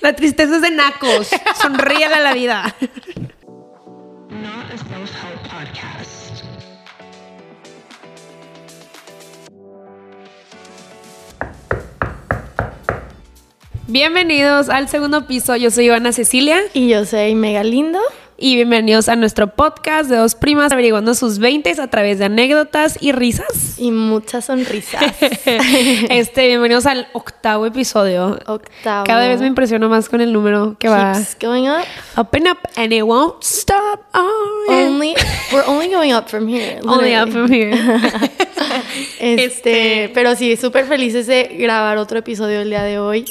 La tristeza es de nacos. Sonríale a la vida. Not a self-help podcast. Bienvenidos al segundo piso. Yo soy Ivana Cecilia Y yo soy Mega Lindo. Y bienvenidos a nuestro podcast de dos primas averiguando sus 20 a través de anécdotas y risas. Y muchas sonrisas. Este, bienvenidos al octavo episodio. Octavo. Cada vez me impresiono más con el número que va Keeps going up. up and up and it won't stop. Oh, yeah. Only, we're only going up from here. Only up from here. Este, Este- Pero sí, súper felices de grabar otro episodio el día de hoy.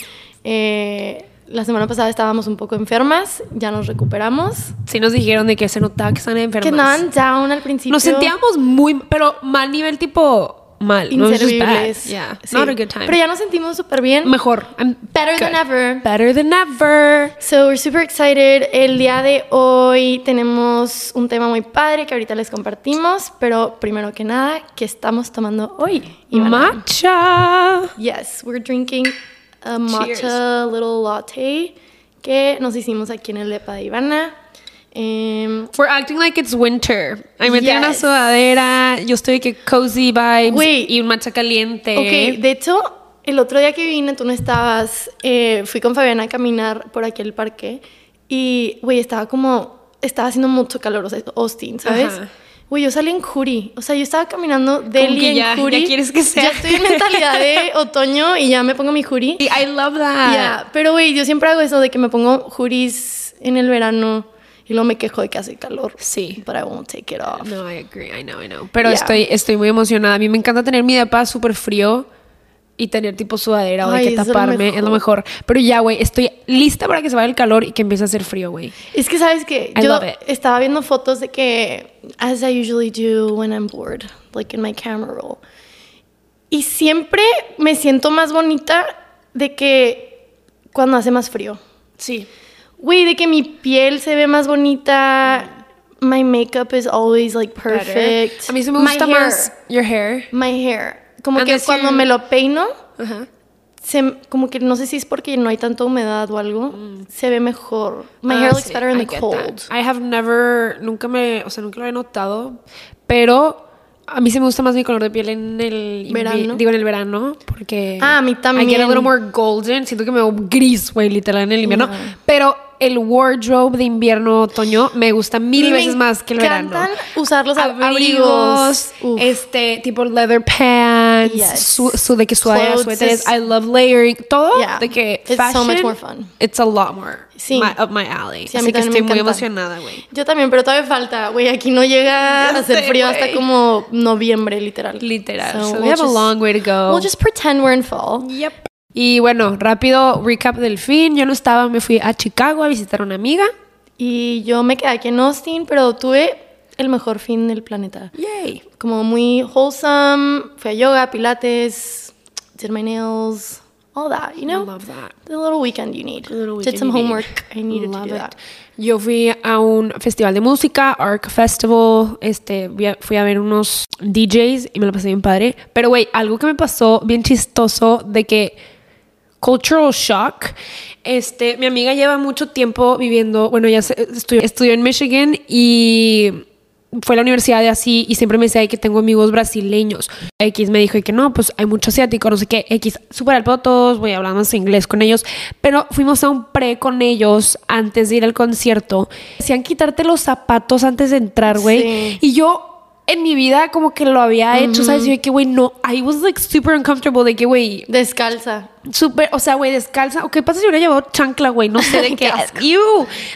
Eh, la semana pasada estábamos un poco enfermas, ya nos recuperamos. Sí nos dijeron de que se notaba que están enfermas. Que andaban down al principio. Nos sentíamos muy, pero mal nivel tipo mal. No inservibles. Yeah, Sí. not a good time. Pero ya nos sentimos súper bien. Mejor. I'm Better than good. ever. Better than ever. So we're super excited. El día de hoy tenemos un tema muy padre que ahorita les compartimos, pero primero que nada, ¿qué estamos tomando hoy? Ivana? Matcha. Yes, we're drinking a matcha little latte que nos hicimos aquí en el depa de Ivana. Em, We're acting like it's winter. I metí una Yes. sudadera. Yo estoy que cozy vibes Güey. y un matcha caliente. ok, de hecho, el otro día que vine, tú no estabas, eh, fui con Fabiana a caminar por aquí al parque y, güey, estaba como, estaba haciendo mucho calor, o sea, Austin, ¿sabes? Ajá. Güey, yo salí en hoodie, o sea, yo estaba caminando que en ya- hoodie. ya quieres que sea. Ya estoy en mentalidad de otoño y ya me pongo mi hoodie. Y I love that. Ya, pero güey, yo siempre hago eso de que me pongo hoodies en el verano y luego me quejo de que hace calor. Sí. But I won't take it off. No, I agree. I know, I know. Pero Yeah. estoy, estoy muy emocionada. A mí me encanta tener mi depa súper frío y tener tipo sudadera o de que es lo taparme. Es lo mejor. Pero ya, güey, estoy lista para que se vaya el calor y que empiece a hacer frío, güey. Es que sabes que yo estaba viendo fotos de que as I usually do when I'm bored, like in my camera roll. Y siempre me siento más bonita de que cuando hace más frío. Sí. Güey, de que mi piel se ve más bonita. My makeup is always like perfect. A mí sí me My gusta hair, más your hair. My hair. Como que cuando me lo peino, se, como que no sé si es porque no hay tanta humedad o algo, se ve mejor. My Ah, hair looks sí, better in I the cold. that. I have never, nunca me, o sea, nunca lo he notado, pero a mí sí me gusta más mi color de piel en el Verano. digo en el verano, porque Ah, a mí I get a también. little more golden, siento que me veo gris, güey, literal en el invierno, pero el wardrobe de invierno otoño me gusta mil me veces más que el verano. usar los abrigos, abrigos. Este tipo leather pants, Yes. su, su- de que sudaderas, Clothes suéteres, I love layering, todo Yeah. de que It's so much fashion, more fun. It's a lot more Sí. my, up my alley. Sí, a Así que estoy muy emocionada, güey. Yo también, pero todavía falta, güey. Aquí no llega a hacer frío hasta güey. como noviembre, literal. Literal. So, So we we'll have a just- long way to go. We'll just pretend we're in fall. Yep. Y bueno, rápido recap del fin. Yo no estaba, me fui a Chicago a visitar a una amiga. Y yo me quedé aquí en Austin, pero tuve el mejor fin del planeta. Yay. Como muy wholesome. Fui a yoga, pilates, did my nails, all that, you know? I love that. The little weekend you need. The little did weekend some you need. homework. I needed Love to do it. that. Yo fui a un festival de música, Arc Festival, este, fui a ver unos DJs y me lo pasé bien padre. Pero, güey, algo que me pasó bien chistoso de que cultural shock. Este, mi amiga lleva mucho tiempo viviendo, bueno, ella se- estudió, estudió en Michigan y fue a la universidad de así y siempre me decía que tengo amigos brasileños. X me dijo que no, pues hay mucho asiático, no sé qué. X, súper al todos, voy hablando más inglés con ellos. Pero fuimos a un pre con ellos antes de ir al concierto. Decían quitarte los zapatos antes de entrar, güey. Sí. Y yo en mi vida como que lo había hecho, ¿sabes? Y yo que, güey, no, I was like super uncomfortable de que, güey, Descalza. Súper, o sea, güey, descalza. ¿O qué pasa si hubiera llevado chancla, güey? No sé de qué. Qué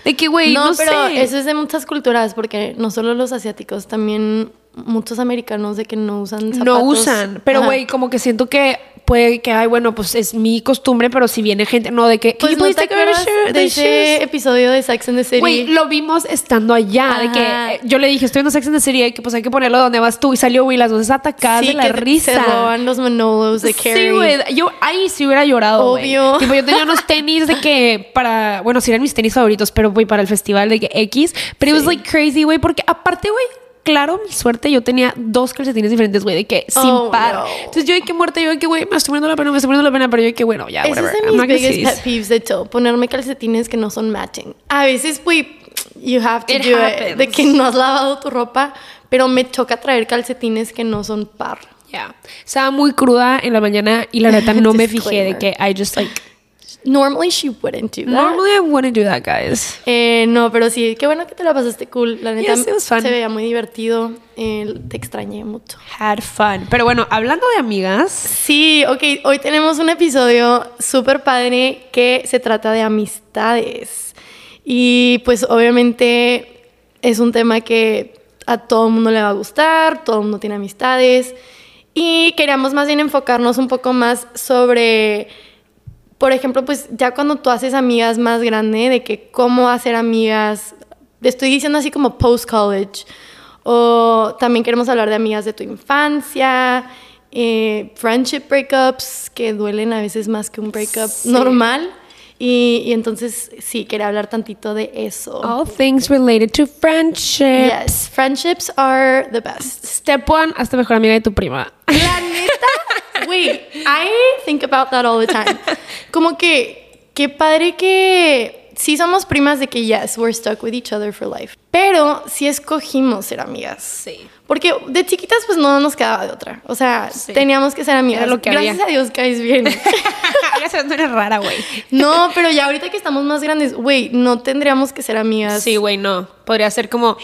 de qué, güey, no, no, pero sé. eso es de muchas culturas, porque no solo los asiáticos, también muchos americanos de que no usan zapatos. no usan. Pero, güey, como que siento que puede que, ay, bueno, pues es mi costumbre, pero si viene gente, no, de que. Pues "Can you no de the ese shoes?" episodio de Sex and the City. Güey, lo vimos estando allá, de que eh, yo le dije, estoy en Sex and the City, que pues hay que ponerlo donde vas tú. Y salió, güey, las dos atacadas Sí, de la que risa. Se roban los Manolos de Carrie. Sí, güey. Yo ahí sí hubiera llorado. Obvio. Tipo, yo tenía unos tenis de que para, bueno, sí eran mis tenis favoritos, pero güey, para el festival de que X. Pero it was Sí. like crazy, güey, porque aparte, güey, claro mi suerte, yo tenía dos calcetines diferentes, güey, de que sin Oh, par. no. Entonces yo de que muerta, yo de que, güey, me estoy poniendo la pena, me estoy poniendo la pena, pero yo de que, bueno, ya, whatever. es de I'm mis biggest pet peeves, de hecho, ponerme calcetines que no son matching. A veces, güey, you have to It do it, happens. de que no has lavado tu ropa, pero me choca traer calcetines que no son par. Ya. Estaba muy cruda en la mañana y la neta no me fijé de que I just like. Normally she wouldn't do that. Normally I wouldn't do that, guys. Eh, no, pero sí, qué bueno que te la pasaste cool. La neta Yes, it was fun. se veía muy divertido. Eh, te extrañé mucho. Had fun. Pero bueno, hablando de amigas. Sí, ok, hoy tenemos un episodio súper padre que se trata de amistades. Y pues obviamente es un tema que a todo el mundo le va a gustar, todo el mundo tiene amistades. Y queríamos más bien enfocarnos un poco más sobre, por ejemplo, pues ya cuando tú haces amigas más grande, de que cómo hacer amigas, estoy diciendo así como post-college. O también queremos hablar de amigas de tu infancia, eh, friendship breakups que duelen a veces más que un breakup Sí. normal. Y, y entonces sí, quería hablar tantito de eso. All things related to friendship. Yes, friendships are the best. Step one, hazte mejor amiga de tu prima. La neta, güey, I think about that all the time. Como que, qué padre que sí somos primas de que, yes, we're stuck with each other for life. Pero sí escogimos ser amigas. Sí. Porque de chiquitas, pues no nos quedaba de otra. O sea, Sí. teníamos que ser amigas. Era lo que Gracias había. a Dios caes bien. Ya sabes, no eres rara, güey. no, pero ya ahorita que estamos más grandes, güey, no tendríamos que ser amigas. Sí, güey, no. Podría ser como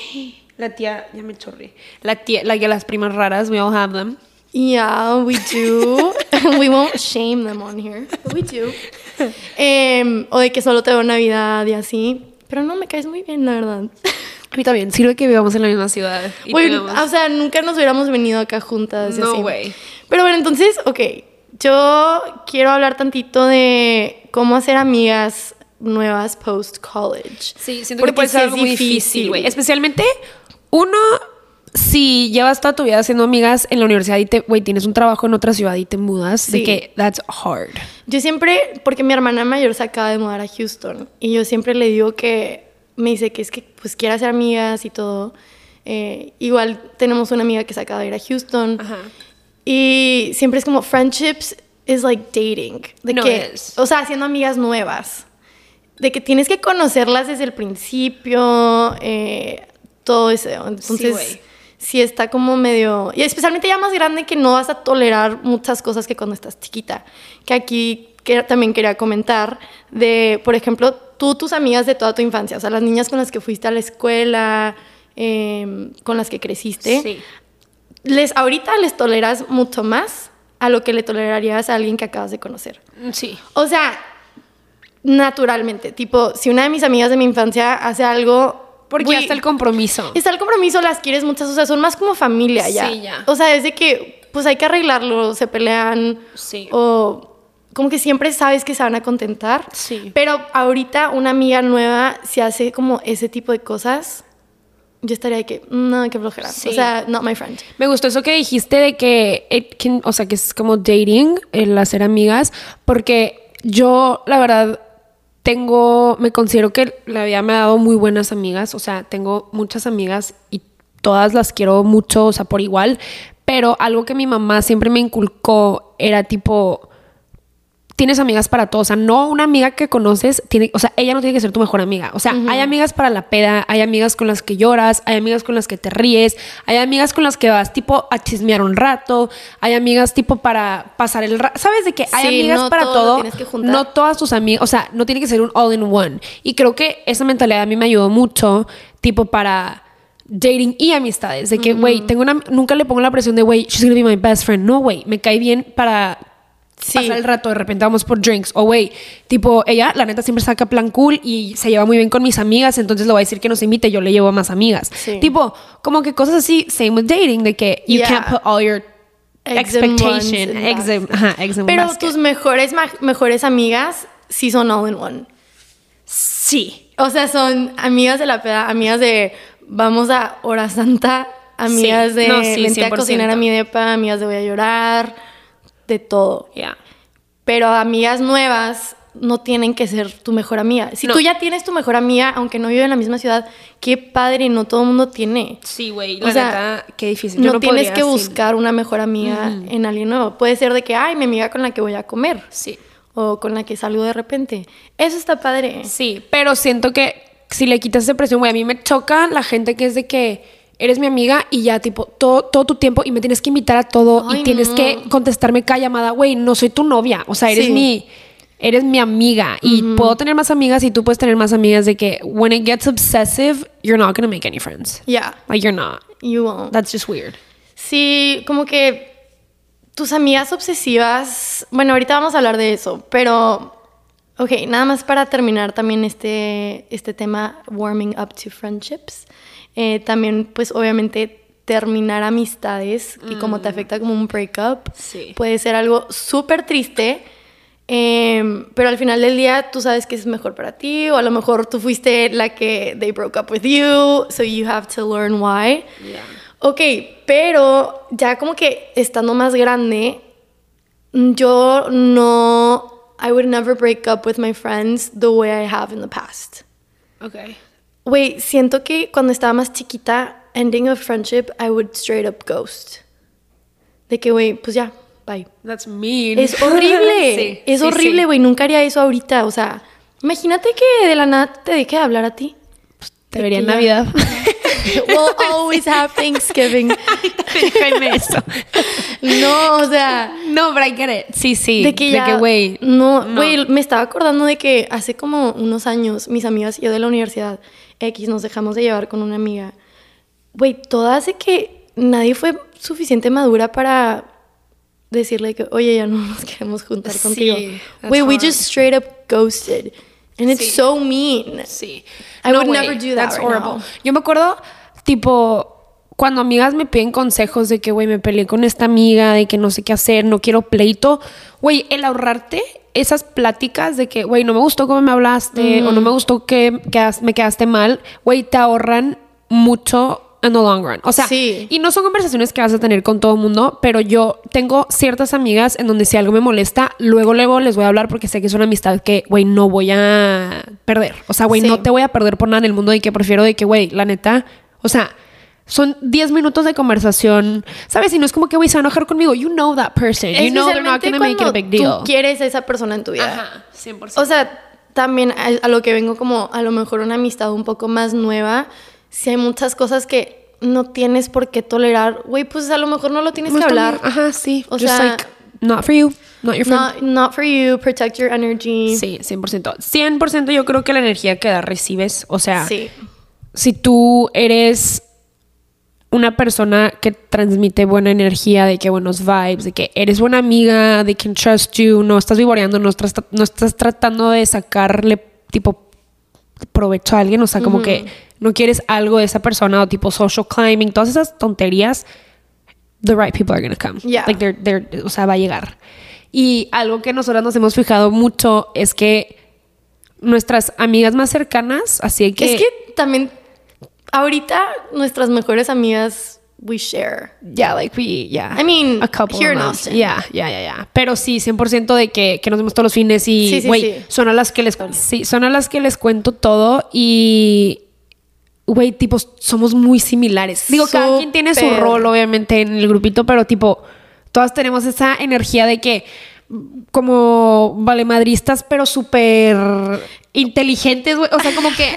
la tía, ya me chorré. La tía, la las primas raras, we all have them. Yeah, we do. we won't shame them on here, but we do. Em, o de que solo te veo Navidad y así. Pero no, me caes muy bien, la verdad. A mí también, sirve que vivamos en la misma ciudad. o sea, nunca nos hubiéramos venido acá juntas. No, güey. Pero bueno, entonces, ok. Yo quiero hablar tantito de cómo hacer amigas nuevas post-college. Sí, siento Porque que puede ser algo muy difícil, güey. Especialmente uno, si llevas toda tu vida haciendo amigas en la universidad y te, güey, tienes un trabajo en otra ciudad y te mudas, de Sí. que that's hard. Yo siempre, porque mi hermana mayor se acaba de mudar a Houston y yo siempre le digo que me dice que es que pues quiere hacer amigas y todo. Eh, igual tenemos una amiga que se acaba de ir a Houston Ajá. y siempre es como friendships is like dating, de No que, es. o sea, haciendo amigas nuevas, de que tienes que conocerlas desde el principio, eh, todo eso. Entonces, güey. sí está como medio... Y especialmente ya más grande que no vas a tolerar muchas cosas que cuando estás chiquita. Que aquí que también quería comentar de, por ejemplo, tú, tus amigas de toda tu infancia, o sea, las niñas con las que fuiste a la escuela, eh, con las que creciste, Sí. les, ahorita les toleras mucho más a lo que le tolerarías a alguien que acabas de conocer. Sí. O sea, naturalmente, tipo, si una de mis amigas de mi infancia hace algo... Porque ya está el compromiso. Está el compromiso, las quieres muchas, o sea, son más como familia ya. Sí, ya. O sea, es de que, pues hay que arreglarlo, se pelean. Sí. O como que siempre sabes que se van a contentar. Sí. Pero ahorita una amiga nueva, si hace como ese tipo de cosas, yo estaría de que, no, qué flojera. Sí. O sea, not my friend. Me gustó eso que dijiste de que, it can- o sea, que es como dating, el hacer amigas, porque yo, la verdad, tengo, me considero que la vida me ha dado muy buenas amigas, o sea, tengo muchas amigas y todas las quiero mucho, o sea, por igual, pero algo que mi mamá siempre me inculcó era tipo, tienes amigas para todo. O sea, no una amiga que conoces, tiene, o sea, ella no tiene que ser tu mejor amiga. O sea, hay amigas para la peda, hay amigas con las que lloras, hay amigas con las que te ríes, hay amigas con las que vas tipo a chismear un rato, hay amigas tipo para pasar el rato. ¿Sabes de que hay Sí, amigas no para todo que. No todas tus amigas, o sea, no tiene que ser un all in one. Y creo que esa mentalidad a mí me ayudó mucho, tipo para dating y amistades. De que, güey, tengo una, nunca le pongo la presión de, güey, she's gonna be my best friend. No, güey, me cae bien para Sí. pasar el rato, de repente vamos por drinks. O, güey, tipo, ella, la neta, siempre saca plan cool y se lleva muy bien con mis amigas, entonces le voy a decir que nos invite, yo le llevo a más amigas. Sí. Tipo, como que cosas así, same with dating, de que you Yeah. can't put all your expectation, baskets. ajá, in Pero basket. tus mejores, mejores amigas sí son all in one. Sí. O sea, son amigas de la peda, amigas de vamos a hora santa, amigas Sí. de No, sí, vente a 100%. cocinar a mi depa, amigas de voy a llorar, de todo. Yeah. Pero amigas nuevas, no tienen que ser tu mejor amiga. Si No. tú ya tienes tu mejor amiga, aunque no vive en la misma ciudad, qué padre, no todo el mundo tiene. Sí, güey, O sea, neta, qué difícil. Yo No, tienes que sin- buscar una mejor amiga en alguien nuevo. Puede ser de que, ay, mi amiga con la que voy a comer. Sí. O con la que salgo de repente. Eso está padre. Sí, pero siento que si le quitas esa presión, güey, a mí me choca la gente que es de que eres mi amiga y ya, tipo, todo, todo tu tiempo y me tienes que invitar a todo Ay, y tienes no. que contestarme cada llamada. Güey, no soy tu novia, o sea, eres Sí. mi... Eres mi amiga y puedo tener más amigas y tú puedes tener más amigas de que when it gets obsessive, you're not gonna make any friends. Yeah, Like you're not. you won't. That's just weird. Sí, como que tus amigas obsesivas, bueno, ahorita vamos a hablar de eso, pero, ok, nada más para terminar también este, este tema, warming up to friendships, eh, también pues obviamente terminar amistades y cómo te afecta como un breakup, Sí. puede ser algo súper triste. em, pero al final del día tú sabes que es mejor para ti o a lo mejor tú fuiste la que they broke up with you so you have to learn why Ok, pero ya como que estando más grande, yo no. I would never break up with my friends the way I have in the past. Okay. Güey, siento que cuando estaba más chiquita, ending a friendship, I would straight up ghost. De que, güey, pues ya, bye. That's mean. Es horrible. Sí, es sí, horrible, sí. güey. Nunca haría eso ahorita. O sea, imagínate que de la nada te deje de hablar a ti. Te vería en Navidad. We'll always have Thanksgiving. Déjame eso. no, o sea. No, but I get it. Sí, sí. De que ya. güey. No, no. güey, me estaba acordando de que hace como unos años, mis amigas y yo de la universidad X nos dejamos de llevar con una amiga. Güey, todas de que nadie fue suficiente madura para decirle que, oye, ya no nos queremos juntar Sí, contigo. Güey, we just straight up ghosted. And it's Sí. so mean. Sí. I would never do that That's right horrible. now. Yo me acuerdo, tipo, cuando amigas me piden consejos de que, güey, me peleé con esta amiga, de que no sé qué hacer, no quiero pleito. Güey, el ahorrarte esas pláticas de que, güey, no me gustó cómo me hablaste o no me gustó que me quedaste mal, güey, te ahorran mucho en the long run. O sea, Sí. y no son conversaciones que vas a tener con todo el mundo, pero yo tengo ciertas amigas en donde si algo me molesta, luego, luego les voy a hablar porque sé que es una amistad que, güey, no voy a perder. O sea, güey, Sí. no te voy a perder por nada en el mundo y que prefiero de que, güey, la neta, o sea, son 10 minutos de conversación, ¿sabes? Y no es como que, güey, se va a enojar conmigo. You know that person. You know they're not gonna make it a big deal. Tú quieres a esa persona en tu vida. Ajá, 100%. O sea, también a, a lo que vengo como a lo mejor una amistad un poco más nueva, si hay muchas cosas que no tienes por qué tolerar, güey, pues a lo mejor no lo tienes que hablar. Ajá, sí. O Just sea, like, not for you, not your friend. Not, not for you, protect your energy. Sí, 100%. 100% yo creo que la energía que das recibes, o sea, Sí. si tú eres una persona que transmite buena energía, de que buenos vibes, de que eres buena amiga, they can trust you, no estás vivoreando, no estás, no estás tratando de sacarle tipo provecho a alguien, o sea, como que no quieres algo de esa persona o tipo social climbing, todas esas tonterías, the right people are gonna come. Yeah. Like they're, they're, o sea, va a llegar. Y algo que nosotras nos hemos fijado mucho es que nuestras amigas más cercanas, así que... Es que también ahorita nuestras mejores amigas we share. Yeah, like we, yeah. I mean, a couple here in. Austin. Yeah, yeah, yeah, yeah. Pero sí, 100% de que, que nos vemos todos los fines y, Sí, sí, güey, sí. son a las que les, sí, son a las que les cuento todo y, güey, tipo, somos muy similares. Digo, cada quien tiene su rol, obviamente, en el grupito, pero tipo, todas tenemos esa energía de que, como valemadristas, pero súper inteligentes, güey. O sea, como que...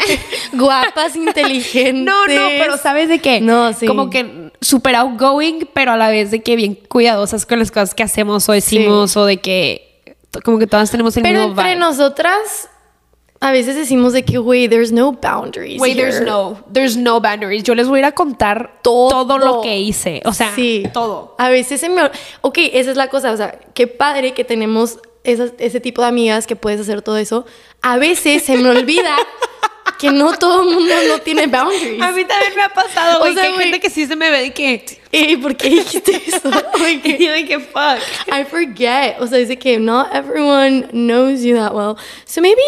Guapas, inteligentes. No, no, pero sabes de qué? No, sí. Como que super outgoing, pero a la vez de que bien cuidadosas con las cosas que hacemos o decimos o de que como que todas tenemos el Pero mismo entre nosotras a veces decimos de que, güey, there's no boundaries. Wait, there's here. no, there's no boundaries. Yo les voy a ir a contar todo, lo que hice. O sea, Sí. todo. A veces se me... Ok, esa es la cosa. O sea, qué padre que tenemos esas- ese tipo de amigas que puedes hacer todo eso. A veces se me olvida que no todo el mundo no tiene boundaries. A mí también me ha pasado, O güey, sea, que hay gente que sí se me ve de que... Ey, ¿por qué dijiste eso? Y yo que fuck. I forget. O sea, dice que not everyone knows you that well. So maybe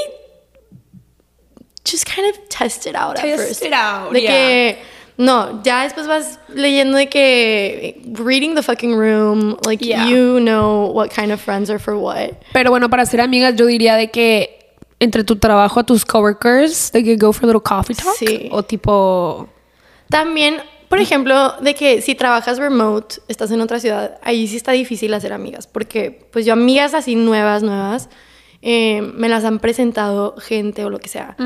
just kind of test it out at Test first. it out, De yeah. que No, ya después vas leyendo de que reading the fucking room, like Yeah. you know what kind of friends are for what. Pero bueno, para ser amigas, yo diría de que entre tu trabajo a tus coworkers, de que go for a little coffee talk. Sí. O tipo. También, por ejemplo, de que si trabajas remote, estás en otra ciudad, ahí sí está difícil hacer amigas, porque pues yo amigas así nuevas, nuevas, eh, me las han presentado gente o lo que sea.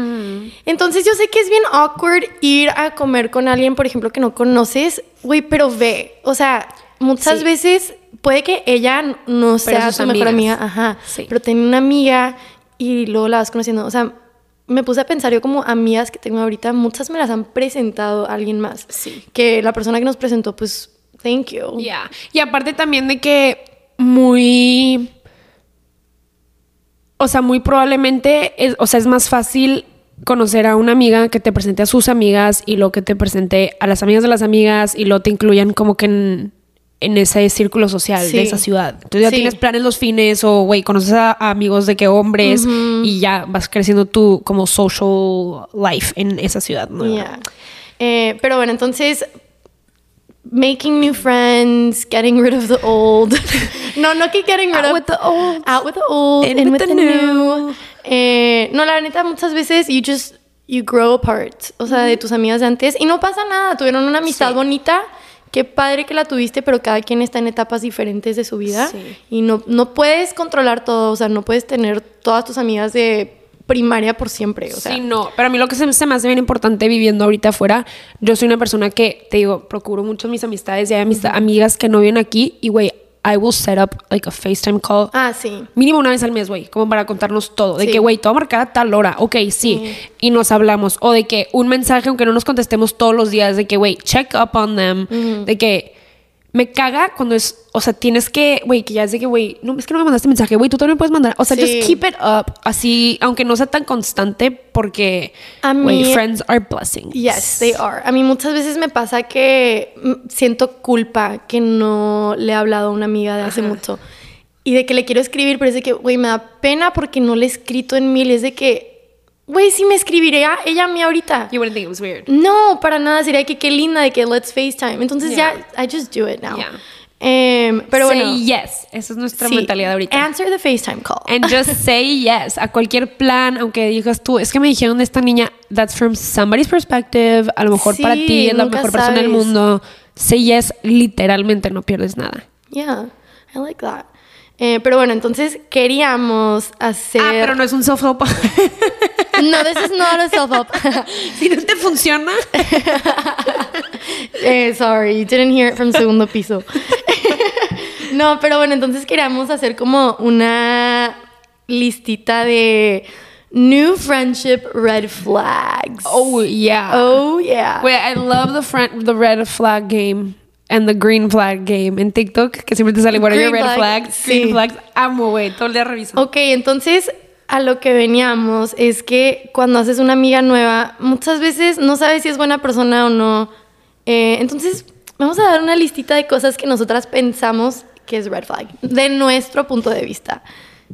Entonces yo sé que es bien awkward ir a comer con alguien, por ejemplo, que no conoces, güey, pero ve, o sea, muchas Sí. veces puede que ella no sea tu mejor amiga, ajá, Sí. pero tiene una amiga y luego la vas conociendo, o sea, me puse a pensar yo como amigas que tengo ahorita, muchas me las han presentado a alguien más. Sí. Que la persona que nos presentó, pues, thank you. Ya. Y aparte también de que muy. O sea, muy probablemente. Es, o sea, es más fácil conocer a una amiga que te presente a sus amigas y lo que te presente a las amigas de las amigas y lo te incluyan como que en, en ese círculo social Sí. de esa ciudad. Entonces ya Sí. tienes planes los fines o, güey, conoces a, a amigos de que hombres y ya vas creciendo tu como social life en esa ciudad. Yeah. Eh, pero bueno, entonces, making new friends, getting rid of the old. no, no que getting rid Out of with the old. Out with the old. In with with, the the, new. Eh, no, la neta, muchas veces you just, you grow apart. O sea, de tus amigas de antes. Y no pasa nada. Tuvieron una amistad Sí. bonita. Qué padre que la tuviste, pero cada quien está en etapas diferentes de su vida. Sí. Y no, no puedes controlar todo. O sea, no puedes tener todas tus amigas de primaria por siempre. O sea, sí, no, pero a mí lo que se, se me hace bien importante viviendo ahorita afuera, yo soy una persona que, te digo, procuro mucho mis amistades y hay amista- amigas que no viven aquí y, güey, I will set up like a FaceTime call. Ah, sí. Mínimo una vez al mes, güey, como para contarnos todo. De Sí. que, güey, todo marcar a tal hora. Ok, sí. Y nos hablamos. O de que un mensaje, aunque no nos contestemos todos los días, de que, güey, check up on them. De que me caga cuando es, o sea, tienes que, güey, que ya es de que, güey, no, es que no me mandaste mensaje, güey, tú también puedes mandar. O sea, Sí. just keep it up. Así, aunque no sea tan constante, porque, güey, friends are blessings. Yes, they are. A mí muchas veces me pasa que mm, siento culpa que no le he hablado a una amiga de hace mucho. Y de que le quiero escribir, pero es de que, güey, me da pena porque no le he escrito en mil. Es de que, güey, si me escribiría ella a mí ahorita. You wouldn't think it was weird. No, para nada. Sería que qué linda de que let's FaceTime. Entonces Yeah. ya, I just do it now. Yeah. Em, pero Say bueno. yes. Esa es nuestra sí, mentalidad ahorita. Answer the FaceTime call. And just say yes a cualquier plan, aunque digas tú, es que me dijeron de esta niña, that's from somebody's perspective, a lo mejor para ti es la mejor persona del mundo. Say yes, literalmente no pierdes nada. Yeah, I like that. Eh, pero bueno, entonces queríamos hacer. Ah, pero no es un self-help. No, this is not a self-help. si no te funciona. eh, sorry, you didn't hear it from segundo piso. no, pero bueno, entonces queríamos hacer como una listita de new friendship red flags. Oh, yeah. Oh, yeah. Wait, I love the front, the red flag game. And the green flag game en TikTok, que siempre te sale, what are your Green red flag, flags? Green sí. flags. Amo, güey, todo el día reviso. Ok, entonces a lo que veníamos es que cuando haces una amiga nueva, muchas veces no sabes si es buena persona o no. Eh, entonces, vamos a dar una listita de cosas que nosotras pensamos que es red flag, de nuestro punto de vista.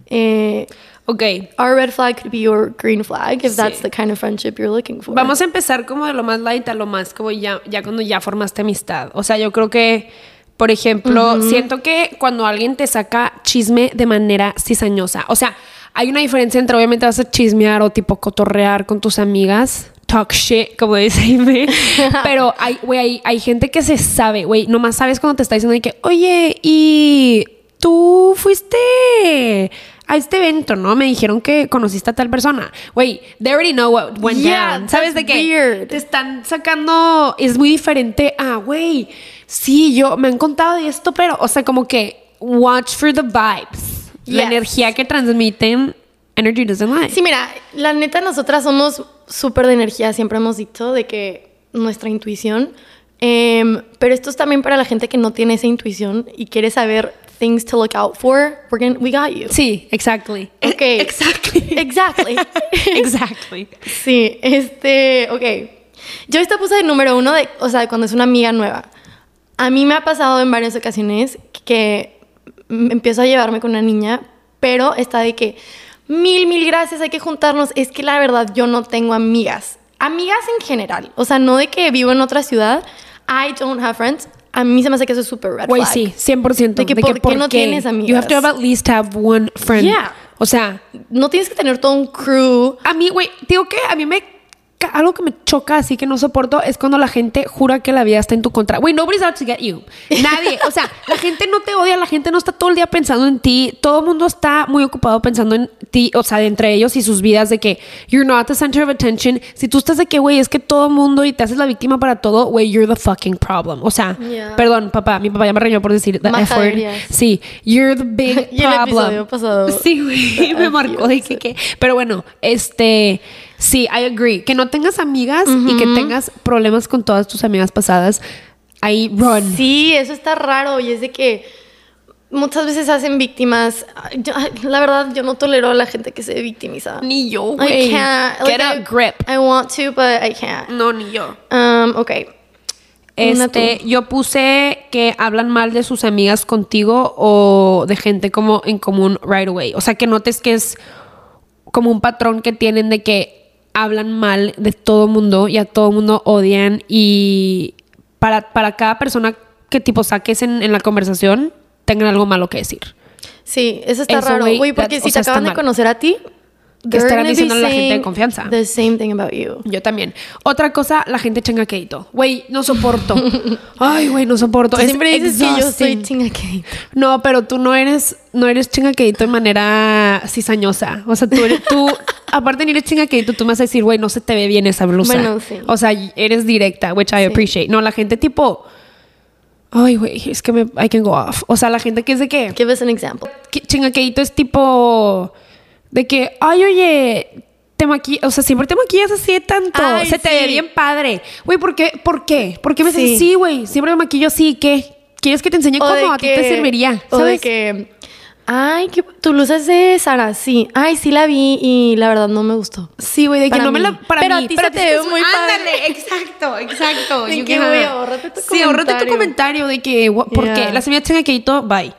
Eh, Ok, our red flag could be your green flag if Sí. that's the kind of friendship you're looking for. Vamos a empezar como de lo más light a lo más como ya, ya cuando ya formaste amistad. O sea, yo creo que, por ejemplo, siento que cuando alguien te saca chisme de manera cizañosa, o sea, hay una diferencia entre obviamente vas a chismear o tipo cotorrear con tus amigas. Talk shit, como dice Amy. Pero hay, güey, hay, hay gente que se sabe, güey. Nomás sabes cuando te está diciendo de que, oye, y tú fuiste a este evento, ¿no? Me dijeron que conociste a tal persona. Güey, they already know what went Yeah, down. ¿Sabes de qué? Te están sacando. Es muy diferente a, güey. Sí, yo me han contado de esto, pero, o sea, como que watch for the vibes. La energía que transmiten. Energy doesn't lie. Sí, mira, la neta, nosotras somos súper de energía, siempre hemos dicho de que nuestra intuición. Em, pero esto es también para la gente que no tiene esa intuición y quiere saber things to look out for. We're gonna- we got you. Sí, exactly. Ok. Exactly. Exactly. exactly. sí, este, ok. Yo esta puse de número uno, de, o sea, cuando es una amiga nueva. A mí me ha pasado en varias ocasiones que empiezo a llevarme con una niña, pero está de que mil, mil gracias, hay que juntarnos. Es que la verdad yo no tengo amigas. amigas en general, o sea, no de que vivo en otra ciudad, I don't have friends. A mí se me hace que eso es súper red Güey, sí, 100%. De que ¿por qué no tienes You have to have amigas? at least have one friend. Yeah. O sea, No tienes que tener todo un crew. a mí, güey, digo que a mí me... Algo que me choca así que no soporto es cuando la gente jura que la vida está en tu contra. Güey, nobody's out to get you. Nadie. O sea, la gente no te odia, la gente no está todo el día pensando en ti. Todo el mundo está muy ocupado pensando en ti, o sea, de entre ellos y sus vidas, de que you're not the center of attention. Si tú estás de que, güey, es que todo el mundo y te haces la víctima para todo, güey, you're the fucking problem. O sea, Yeah. perdón, papá, mi papá ya me reñó por decir the F word. Sí, you're the big Y el problem. episodio pasado. Sí, güey, me marcó que, que- Pero bueno, este, sí, I agree. Que no tengas amigas y que tengas problemas con todas tus amigas pasadas, ahí run. Sí, eso está raro y es de que muchas veces hacen víctimas. Yo- la verdad, yo no tolero a la gente que se victimiza. Ni yo, I güey. can't. Get Like, a I- grip. I want to, but I can't. No, ni yo. Um, ok. Este, yo puse que hablan mal de sus amigas contigo o de gente como en común right away. O sea, que notes que es como un patrón que tienen de que hablan mal de todo mundo y a todo mundo odian y para, para cada persona que tipo saques en, en la conversación tengan algo malo que decir. Sí, eso está Eso, raro, güey, porque that- si sea, te acaban de conocer a ti, Que estarán diciendo a la gente de confianza. The same thing about you. Yo también. Otra cosa, la gente chingaqueito. Güey, no soporto. Ay, güey, no soporto. Tú Es siempre dices que yo soy exhausting. chingaqueito. No, pero tú no eres, no eres de manera cizañosa. O sea, tú, eres- tú aparte de ni eres chingaquedito, tú me vas a decir, güey, no se te ve bien esa blusa. Bueno, sí. O sea, eres directa, which I appreciate. No, la gente tipo, ay, güey, es que me, I can go off. O sea, la gente que es de que, Give us an example. que chingaquedito es tipo, de que, ay, oye, te maquillas, o sea, siempre te maquillas así de tanto. Ay, se te ve sí. bien padre. Güey, ¿por qué? ¿Por qué? ¿Por qué me dices, Sí. sí, güey, siempre me maquillo así, ¿qué? ¿Quieres que te enseñe O cómo a ti te serviría? O de ¿Sabes? que, ay, que tu luz es de Sara, sí. Ay, sí la vi y la verdad no me gustó. Sí, güey, de que Para no me mí. la. Para Pero a mí, ti se te ve muy padre. Ándale, exacto, exacto. De que, güey, ahórrate tu Sí, ahórrate tu comentario. comentario de que. gua- ¿Por Yeah. qué? La semilla chingaqueito, bye.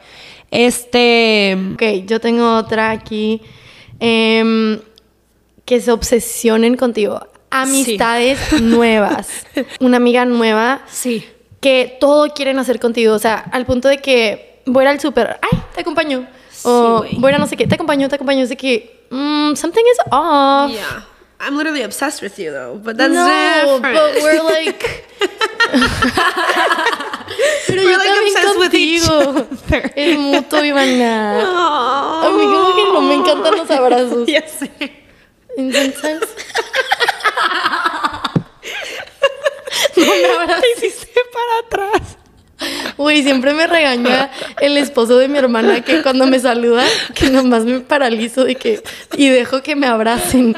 Este. Ok, yo tengo otra aquí. Em, que se obsesionen contigo. Amistades nuevas. Una amiga nueva Sí. que todo quieren hacer contigo. O sea, al punto de que voy a ir al súper. Ay, te acompaño. o voy a no sé qué. Te acompaño, te acompaño. Es de que mm, something is off. Yeah. I'm literally obsessed with you, though. But no, but we're like. Pero We're yo like obsessed with each contigo. other. Es mutuo, Ivana. Oh. A mí como que no me encantan los abrazos. Ya sé. Sometimes- no me abrazas. Te hiciste para atrás. Uy, siempre me regaña el esposo de mi hermana que cuando me saluda, que nomás me paralizo de que y dejo que me abracen.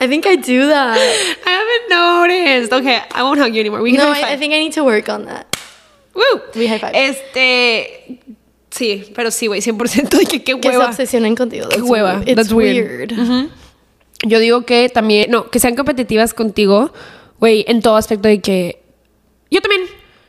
I think I do that. I haven't noticed. Okay, I won't hug you anymore. We can No, I, I think I need to work on that. Woo. We high five. Este. Sí, pero sí, güey, 100% de que qué Que se hueva. obsesionen contigo. Qué That's hueva. weird. It's That's weird. weird. Ujú. Yo digo que también, no, que sean competitivas contigo, güey, en todo aspecto de que. Yo también.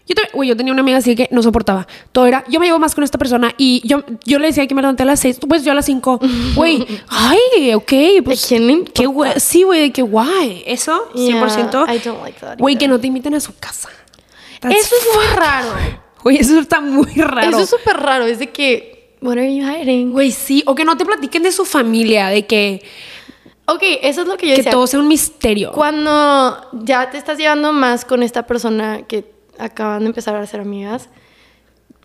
Yo también, güey, yo tenía una amiga así que no soportaba. Todo era, yo me llevo más con esta persona y yo, yo le decía que me levanté a las seis, pues yo a las cinco. Güey, ay, ok, pues. ¿A quién le importa? Qué güey, sí, güey, de que guay. Eso, 100%. Yeah, I don't like that Güey, que no te inviten a su casa. That's Eso es muy raro. Güey, eso está muy raro. Eso es súper raro. Es de que, what are you hiding? Güey, sí. O que no te platiquen de su familia, de que, Ok, eso es lo que yo que decía. todo sea un misterio. Cuando ya te estás llevando más con esta persona que acaban de empezar a ser amigas,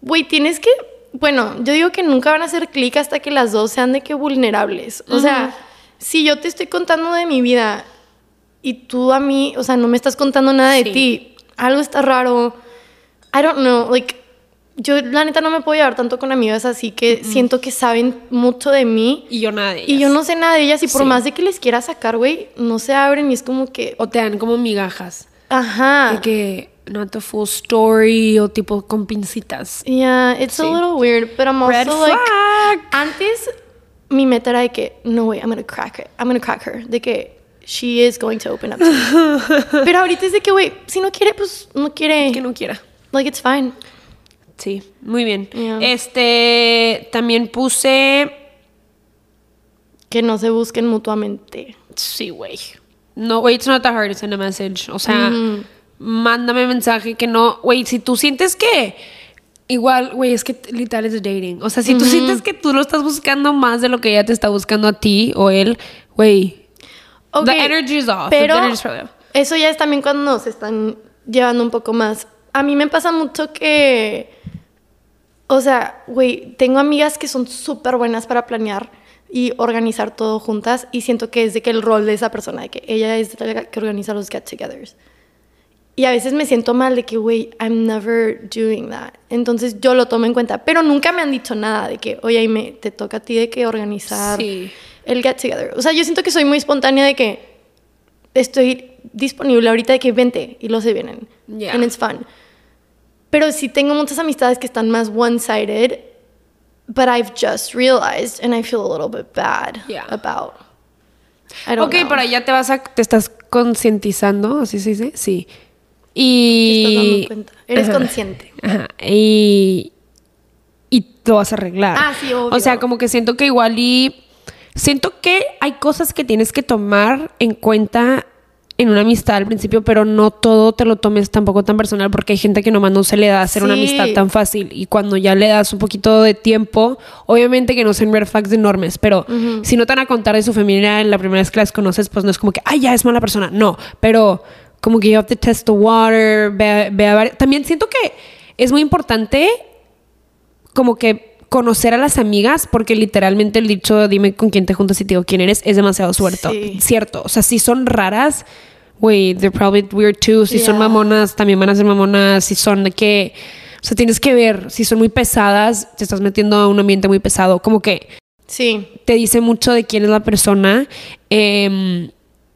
güey, tienes que, bueno, yo digo que nunca van a hacer clic hasta que las dos sean de que vulnerables. O sea, si yo te estoy contando de mi vida y tú a mí, o sea, no me estás contando nada de Sí. ti, algo está raro. I don't know, like, yo la neta no me puedo llevar tanto con amigas así que siento que saben mucho de mí. Y yo nada de Y yo no sé nada de ellas y por Sí. más de que les quiera sacar, güey, no se abren y es como que, O te dan como migajas. ajá. De que not the full story o tipo con pincitas. Yeah, it's a Sí. little weird, but I'm Red also like flag. antes mi meta era de que no way, I'm gonna crack it. I'm gonna crack her. De que she is going to open up to me. Pero ahorita es de que güey, si no quiere, pues no quiere. Que no quiera. Like it's fine. Sí, muy bien. Yeah. Este, también puse, Que no se busquen mutuamente. sí, güey. no, wait, it's not that hard to send a message. O sea, mándame mensaje que no, güey, si tú sientes que igual, güey, es que literal es dating. O sea, si tú sientes que tú lo estás buscando más de lo que ella te está buscando a ti o él, güey, Ok, the energy is off. the Pero energy is probably off. eso ya es también cuando se están llevando un poco más. A mí me pasa mucho que, o sea, güey, tengo amigas que son súper buenas para planear y organizar todo juntas y siento que es de que el rol de esa persona, de que ella es la que organiza los get-togethers. Y a veces me siento mal de que, güey, I'm never doing that. Entonces yo lo tomo en cuenta. Pero nunca me han dicho nada de que, oye, me te toca a ti de que organizar Sí. el get together. O sea, yo siento que soy muy espontánea de que estoy disponible ahorita de que vente y los se vienen. Yeah. And it's fun. Pero sí tengo muchas amistades que están más one-sided, but I've just realized and I feel a little bit bad Yeah. about. I don't Ok, know. pero ya te vas a, te estás concientizando, así se dice, sí. Te Y... estás dando cuenta. Eres Ajá. consciente. Ajá. Y, y lo vas a arreglar. Ah, sí, obvio. O sea, como que siento que igual y... Siento que hay cosas que tienes que tomar en cuenta en una amistad al principio, pero no todo te lo tomes tampoco tan personal porque hay gente que nomás no se le da hacer una amistad tan fácil y cuando ya le das un poquito de tiempo, obviamente que no sean red flags enormes, pero si no te van a contar de su familia en la primera vez que las conoces, pues no es como que, ay, ya es mala persona, no, pero como que you have to test the water, ve, a También siento que es muy importante como que conocer a las amigas, porque literalmente el dicho dime con quién te juntas y te digo quién eres es demasiado suelto. Sí. Cierto. O sea, si son raras, güey, they're probably weird too. Si son mamonas, también van a ser mamonas. Si son de que. O sea, tienes que ver. Si son muy pesadas, te estás metiendo a un ambiente muy pesado. Como que Sí. te dice mucho de quién es la persona. Em,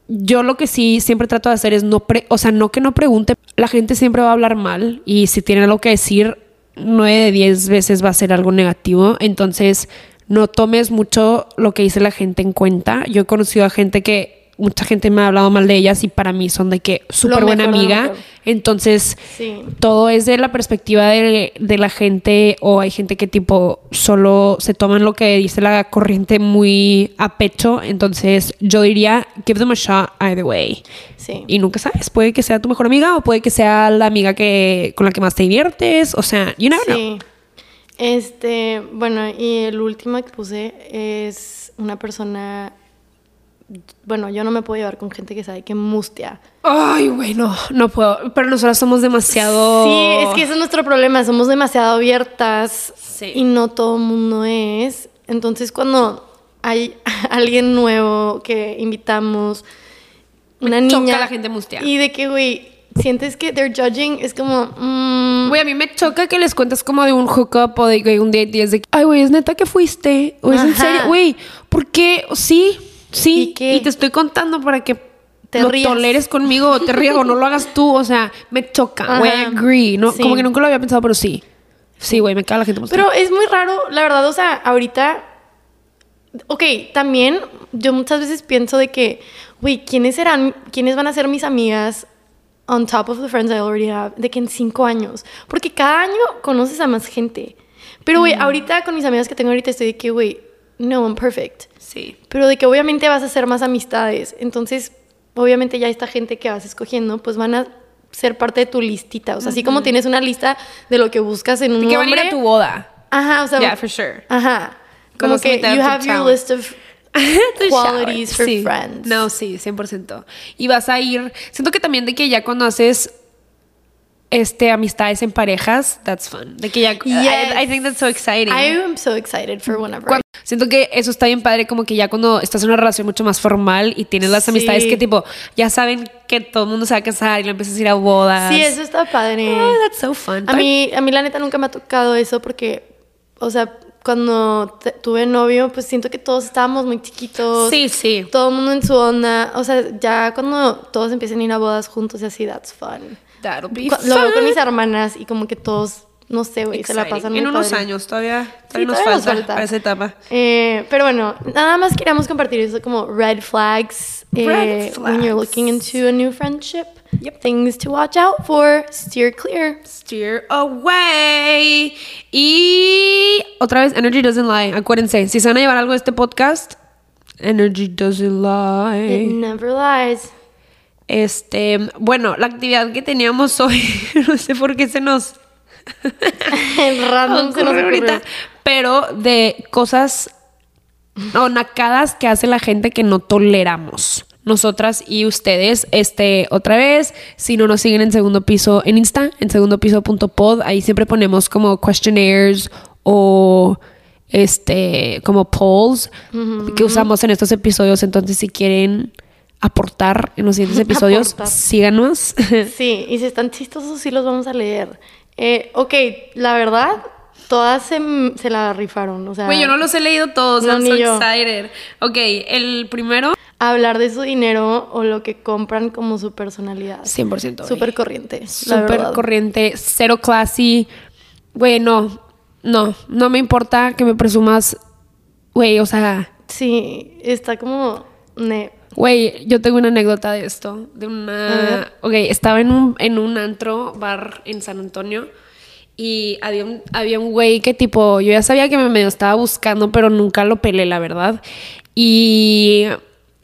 yo lo que sí siempre trato de hacer es no, pre o sea, no que no pregunte. La gente siempre va a hablar mal y si tiene algo que decir, nueve de diez veces va a ser algo negativo. Entonces, no tomes mucho lo que dice la gente en cuenta. Yo he conocido a gente que mucha gente me ha hablado mal de ellas y para mí son de que súper buena amiga. Entonces, Sí. todo es de la perspectiva de, de la gente o hay gente que tipo solo se toman lo que dice la corriente muy a pecho. Entonces yo diría, give them a shot either way. Sí. Y nunca sabes, puede que sea tu mejor amiga o puede que sea la amiga que, con la que más te diviertes. O sea, you never know. Sí. Este, bueno, y el último que puse es una persona. Bueno, yo no me puedo llevar con gente que sabe que mustia. Ay, bueno, no puedo. Pero nosotros somos demasiado... Sí, es que ese es nuestro problema. Somos demasiado abiertas Sí. y no todo el mundo es. Entonces, cuando hay alguien nuevo que invitamos, una choca niña. la gente mustia. Y de que, güey, sientes que they're judging, es como. mm, Güey, a mí me choca que les cuentas como de un hookup o de güey, un date y es de que, ay, güey, es neta que fuiste. O es en serio, güey, ¿por qué? Sí, sí. ¿Y qué? te estoy contando para que Te lo rías. toleres conmigo o te rías o no lo hagas tú. O sea, me choca, Ajá. agree. No, Sí. Como que nunca lo había pensado, pero sí. Sí, güey, me caga la gente. Pero es muy raro, la verdad, o sea, ahorita. Ok, también yo muchas veces pienso de que, güey, ¿quiénes serán, quiénes van a ser mis amigas on top of the friends I already have? De que en cinco años. Porque cada año conoces a más gente. Pero, güey, ahorita con mis amigas que tengo ahorita estoy de que, güey, no, I'm perfect. Sí. Pero de que obviamente vas a hacer más amistades. Entonces, obviamente ya esta gente que vas escogiendo, pues van a ser parte de tu listita. O sea, así como tienes una lista de lo que buscas en un Y que van a ir hombre. a tu boda. Ajá, o sea, Yeah, for sure. Ajá. Como Como que you have your list of qualities shower. for Sí. friends. No, sí, 100%. Y vas a ir. Siento que también de que ya cuando haces este amistades en parejas, that's fun. De que ya. I, Yes. I think that's so exciting. I am so excited for whenever. Cuando- siento que eso está bien padre, como que ya cuando estás en una relación mucho más formal y tienes las Sí. amistades que, tipo, ya saben que todo el mundo se va a casar y lo empiezas a ir a bodas. sí, eso está padre. Oh, that's so fun. a mí, a mí la neta nunca me ha tocado eso porque, o sea, cuando te- tuve novio, pues siento que todos estábamos muy chiquitos. Sí, sí. Todo el mundo en su onda. O sea, ya cuando todos empiezan a ir a bodas juntos y así, that's fun. That'll be fun. Lo veo con mis hermanas y como que todos, no sé, güey, se la pasan muy En unos padre. años todavía, todavía, Sí, nos, todavía nos falta falta. para esa etapa. Eh, pero bueno, nada más queríamos compartir eso como red flags, eh, Red when you're flags. looking into a new friendship. Yep. Things to watch out for. Steer clear. Steer away. Y otra vez, Energy doesn't lie. Acuérdense, si se van a llevar algo de este podcast, Energy doesn't It lie. never lies. Este, bueno, la actividad que teníamos hoy, no sé por qué se nos Random se nos ahorita, pero de cosas o nacadas que hace la gente que no toleramos. Nosotras y ustedes, este, otra vez, si no nos siguen en segundo piso en Insta, en segundo piso.pod, ahí siempre ponemos como questionnaires o este, como polls que usamos en estos episodios. Entonces, si quieren aportar en los siguientes episodios, Aportar. síganos. Sí, y si están chistosos, sí los vamos a leer. Eh, ok, la verdad, todas se, se la rifaron. O sea, Güey, yo no los he leído todos. No, I'm ni so yo. excited. Ok, el primero, hablar de su dinero o lo que compran como su personalidad. 100%. güey. Súper corriente. Súper corriente, cero classy. Güey, no, no, no me importa que me presumas. Güey, o sea, Sí, está como. ne- güey, yo tengo una anécdota de esto. De una. Ok, estaba en un, en un antro bar en San Antonio. Y había un, había un güey que tipo, yo ya sabía que me medio estaba buscando, pero nunca lo pelé, la verdad. Y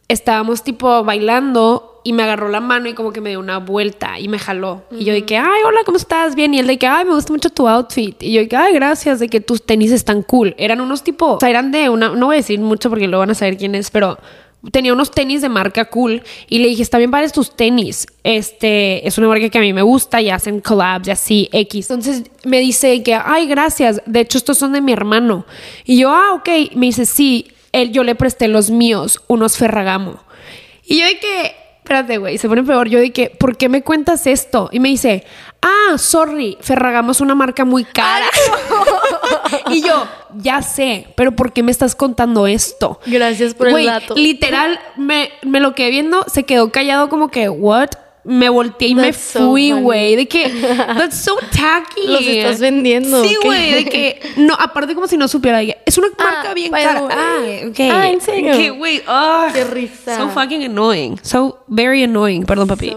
estábamos tipo bailando y me agarró la mano y como que me dio una vuelta y me jaló. Y yo dije, ay, hola, ¿cómo estás? Bien. Y él de que, ay, me gusta mucho tu outfit. Y yo dije, ay, gracias, de que tus tenis están cool. Eran unos tipo, o sea, eran de una, no voy a decir mucho porque lo van a saber quién es, pero tenía unos tenis de marca cool y le dije, está bien para tus tenis. Este, es una marca que a mí me gusta y hacen collabs y así, X. Entonces me dice que, ay, gracias. De hecho, estos son de mi hermano. Y yo, ah, ok. Me dice, sí, él, yo le presté los míos, unos Ferragamo. Y yo de que, espérate, güey, se pone peor. Yo que, ¿por qué me cuentas esto? Y me dice, ah, sorry, Ferragamo es una marca muy cara. y yo, ya sé, pero ¿por qué me estás contando esto? Gracias por el dato. literal, me, me lo quedé viendo, se quedó callado como que, ¿what? Me volteé y me That's so fui, güey. De que, that's so tacky. Los estás vendiendo, Sí, güey. De que, no, aparte como si no supiera. Es una marca Ah, bien by the cara. way. Ah, ok. Ah, ¿en serio? Que, güey, ah, Qué risa. So fucking annoying. So very annoying. Perdón, papi.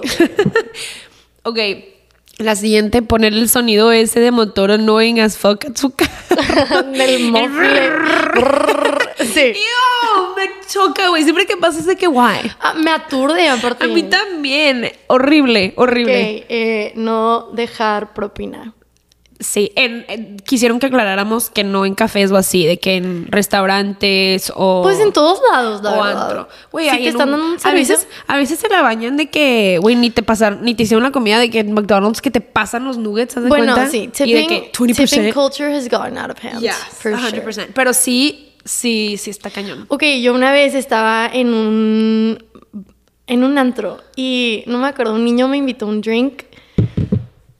ok. La siguiente, poner el sonido ese de motor annoying as fuck a su carro. Del mofle. Sí. Ew, me choca, güey. Siempre que pasa es de que guay. Ah, me aturde, aparte. A mí también. Horrible, horrible. Ok, eh, no dejar propina. Sí, en- en- quisieron que aclaráramos que no en cafés o así, de que en restaurantes o. Pues en todos lados, la o verdad. antro. Güey, sí que están un- dando un a veces, a veces se la bañan de que, güey, ni te pasaron, ni te hicieron la comida de que en McDonald's que te pasan los nuggets, ¿haz de Bueno, cuenta? sí, y de tipping, que tipping 20%. culture has gone out of hands. Yes, for 100%. sure. Pero sí, sí, sí está cañón. Ok, yo una vez estaba en un en un antro y no me acuerdo, un niño me invitó a un drink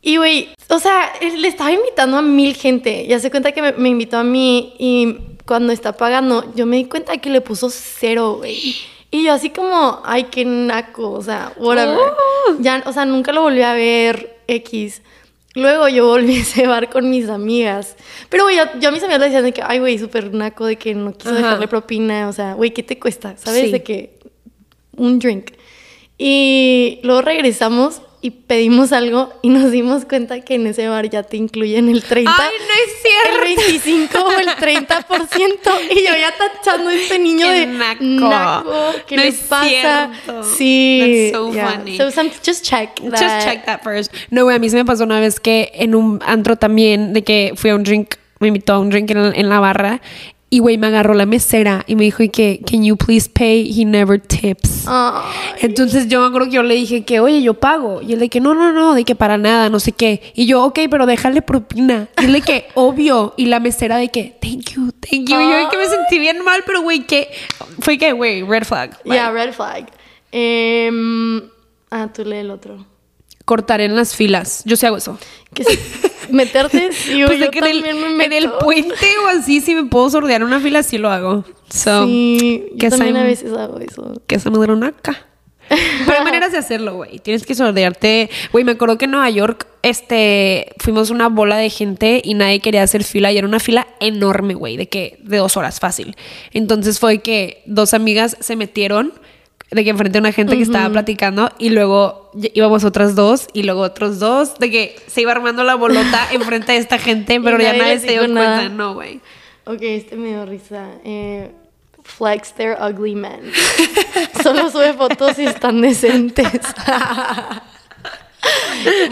y güey, o sea, le estaba invitando a mil gente. Ya se cuenta que me, me invitó a mí y cuando está pagando, yo me di cuenta que le puso cero, güey. Y yo así como, ay, qué naco, o sea, whatever. Oh. Ya, o sea, nunca lo volví a ver X. Luego yo volví a ese bar con mis amigas. Pero, güey, yo, a mis amigas le decían de que, ay, güey, súper naco, de que no quiso Ajá. dejarle propina. O sea, güey, ¿qué te cuesta? ¿Sabes? Sí. De que un drink. Y luego regresamos y pedimos algo y nos dimos cuenta que en ese bar ya te incluyen el 30. Ay, no es cierto. El 25 o el 30%. Y yo ya tachando a este niño de naco. naco. ¿Qué No le es pasa? cierto. Sí. That's so yeah. funny. So some- just check that. Just check that first. No, güey, a mí se me pasó una vez que en un antro también, de que fui a un drink, me invitó a un drink en, en la barra. Y, güey, me agarró la mesera y me dijo y que, can you please pay? He never tips. Ay. Entonces yo me acuerdo que yo le dije que, oye, yo pago. Y él de que, no, no, no, de que para nada, no sé qué. Y yo, ok, pero déjale propina. Y él de que, obvio. Y la mesera de que, thank you, thank you. Y yo de que me sentí bien mal, pero, güey, que fue que, güey, red flag. Yeah, red flag. Em, ah, tú lee el otro. Cortar en las filas. Yo sí hago eso. Que sí, meterte, sí, Pues yo de que en el, también me en el meto. puente o así, si me puedo sordear una fila, sí lo hago. So, sí, que yo también a veces hago eso. que se me dieron acá. Pero hay maneras de hacerlo, güey. Tienes que sordearte. Güey, me acuerdo que en Nueva York, este, fuimos una bola de gente y nadie quería hacer fila y era una fila enorme, güey, de que, de dos horas fácil. Entonces fue que dos amigas se metieron de que enfrente a una gente que estaba platicando y luego íbamos otras dos y luego otros dos, de que se iba armando la bolota enfrente de esta gente, pero ya nadie se dio cuenta. nada. No, güey. Ok, este me dio risa. Eh, flex their ugly men. Solo sube fotos y están decentes.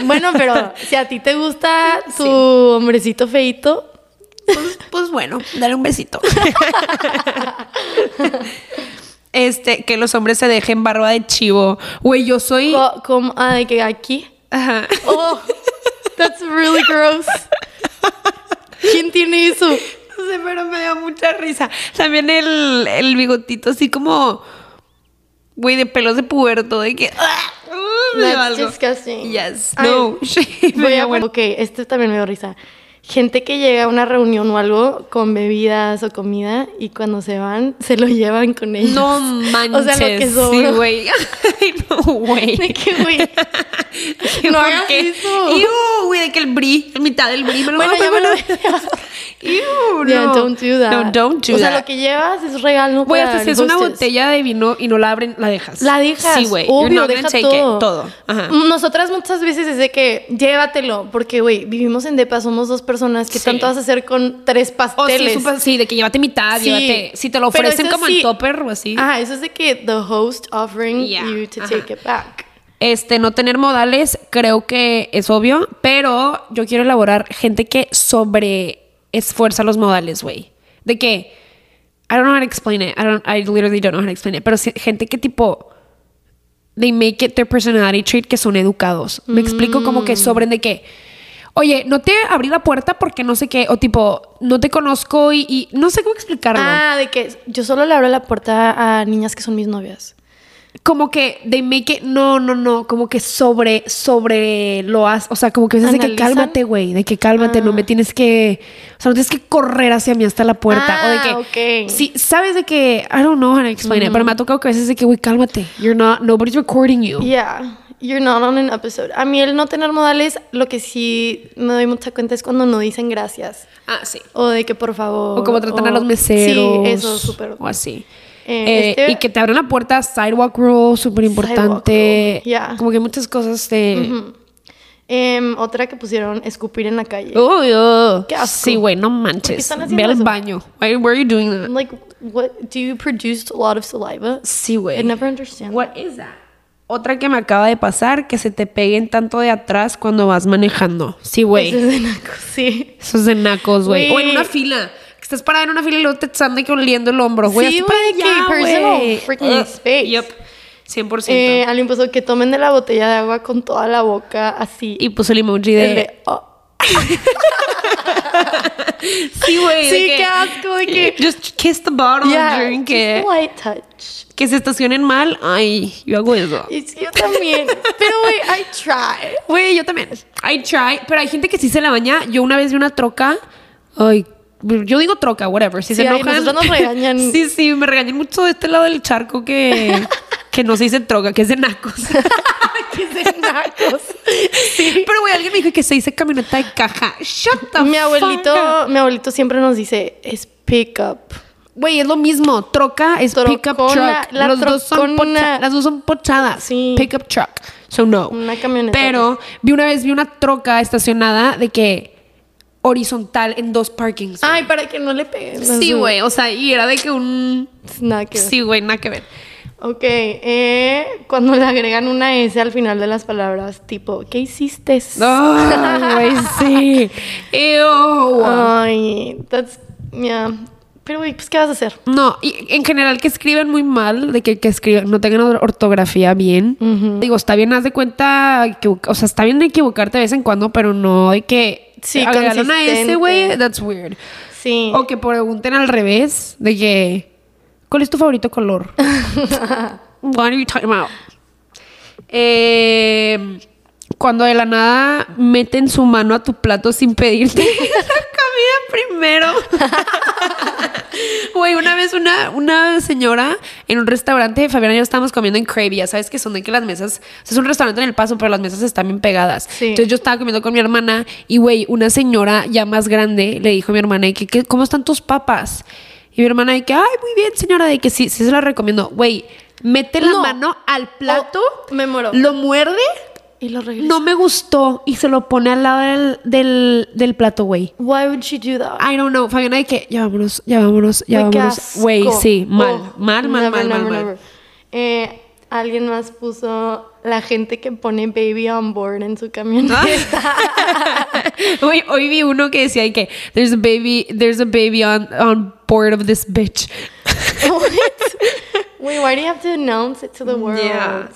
bueno, pero si a ti te gusta tu hombrecito feito, Pues, pues bueno, dale un besito. Este, que los hombres se dejen barba de chivo. Güey, yo soy. co- como, ah, de que aquí. Ajá. Oh, that's really gross. ¿Quién tiene eso? No sé, pero me dio mucha risa. También el, el bigotito así como. Güey, de pelos de puberto, de que. ¡ah! Uh, me That's algo. disgusting. Yes. Ay, No. Voy a, ok, este también me dio risa. Gente que llega a una reunión o algo con bebidas o comida y cuando se van, se lo llevan con ellos. No manches. O sea, lo que Sí, sobró. güey. No, güey. De que, güey. ¿Qué No hagas qué? eso. Iu, güey, de que el brie, la mitad del brie me lo Bueno, Iu, Yeah, no. don't do that. No, don't do o sea, that. lo que llevas es regalo Güey, hasta si es una botella de vino y no la abren, la dejas. La dejas. Sí, güey. Obvio, You're not deja take todo. it. Todo. Ajá. Nosotras muchas veces es de que llévatelo, porque, güey, vivimos en Depa, somos dos personas. ¿Qué Sí. tanto vas a hacer con tres sí, pasteles? sí, de que llévate mitad, Sí. llévate. Si te lo ofrecen como en topper o así. Ajá, eso es de que the host offering Yeah, you to ajá. take it back. Este, no tener modales, creo que es obvio, pero yo quiero elaborar gente que sobre esfuerza los modales, güey. De que, I don't know how to explain it. I, don't, I literally don't know how to explain it. Pero gente que tipo, they make it their personality trait que son educados. Me explico como Mm. que sobren de que, oye, no te abrí la puerta porque no sé qué, o tipo, no te conozco y, y no sé cómo explicarlo. Ah, de que yo solo le abro la puerta a niñas que son mis novias. como que they make it no no no como que sobre sobre lo has o sea como que es de que cálmate güey de que cálmate no me tienes que o sea no tienes que correr hacia mí hasta la puerta o de Ah, que ok. sí sabes de que I don't know how to explain it pero me ha tocado que a veces de que güey cálmate you're not nobody's recording you Yeah, you're not on an episode. A mí el no tener modales, lo que sí me doy mucha cuenta es cuando no dicen gracias. ah sí O de que por favor. o como tratan a o- los meseros Sí, eso súper. o así Eh, Eh, este- y que te abran la puerta sidewalk rule súper importante yeah. como que muchas cosas de Em, otra que pusieron escupir en la calle. Uy, oh. Qué asco. Sí, güey, no ¿Por qué manches. están Ve haciendo al eso? baño. Why, are you doing that? Like, what? Do you produce a lot of saliva? Sí, güey. I never understand. What is that? Otra que me acaba de pasar, que se te peguen tanto de atrás cuando vas manejando. Sí, güey. Eso es de naco, sí. Eso es de nacos, güey. O en una fila. Que estás parada en una fila y luego te están de que oliendo el hombro, güey. Sí, güey, personal freaking Ugh. space. Yep. 100%. Eh, alguien puso que tomen de la botella de agua con toda la boca así. y puso el emoji de, oh. Sí, güey. Sí, qué asco, de que- Just kiss the bottle Yeah, and drink just it. light touch. Que se estacionen mal. Ay, yo hago eso. Y yo también. Pero, güey, I try. Güey, yo también. I try, pero hay gente que sí se la baña. Yo una vez vi una troca. Ay, yo digo troca, whatever. Si se Sí, ay, enojan. nosotros nos regañan. Sí, sí, me regañan mucho de este lado del charco que, que no se dice troca, que es de nacos. Que se nacos. Sí. Pero, güey, alguien me dijo que se dice camioneta de caja. Shut the Mi fuck abuelito, up. mi abuelito siempre nos dice, es pick up. Güey, es lo mismo. Troca es pickup truck. la Los dos son pocha- las dos son pochadas. Sí. Pickup truck. So no. Una camioneta, Pero vi una vez vi una troca estacionada de que horizontal en dos parkings. Ay, para que no le peguen. sí, güey. O sea, y era de que un. Nada que ver. Sí, güey, nada que ver. Ok, eh, cuando le agregan una S al final de las palabras, tipo, ¿qué hiciste? Güey, sí. Ew. Ay, that's, yeah. Pero, güey, pues, ¿qué vas a hacer? No, y en general que escriben muy mal, de que, que escriban, no tengan or- ortografía bien. Digo, está bien, haz de cuenta, que, o sea, está bien equivocarte de vez en cuando, pero no de que Sí, agregaron a ese, consistente. güey, that's weird. Sí. O que pregunten al revés, de que, ¿cuál es tu favorito color? What are you talking about? Eh, cuando de la nada meten su mano a tu plato sin pedirte la comida primero. Güey, una vez una, una señora en un restaurante, Fabiana y yo estábamos comiendo en Crave, ya sabes que son de que las mesas, o sea, es un restaurante en El Paso, pero las mesas están bien pegadas. Sí. Entonces yo estaba comiendo con mi hermana y, güey, una señora ya más grande le dijo a mi hermana, y que, ¿qué- ¿cómo están tus papas? Y mi hermana de que, ay, muy bien, señora, de que sí, sí se la recomiendo. Güey, mete la No. mano al plato, Oh, me muero. lo muerde y lo regresa. no me gustó y se lo pone al lado del, del, del plato, güey. Why would she do that? I don't know, Fabiana, de que ya vámonos, ya vámonos, ya vámonos. Güey, sí, mal, Oh, mal, mal, never, mal, mal, never, mal. Eh, alguien más puso la gente que pone baby on board en su camioneta. Hoy, hoy vi uno que decía de que there's a baby, there's a baby on, on board of this bitch. What? Wait, why do you have to announce it to the world? Yeah.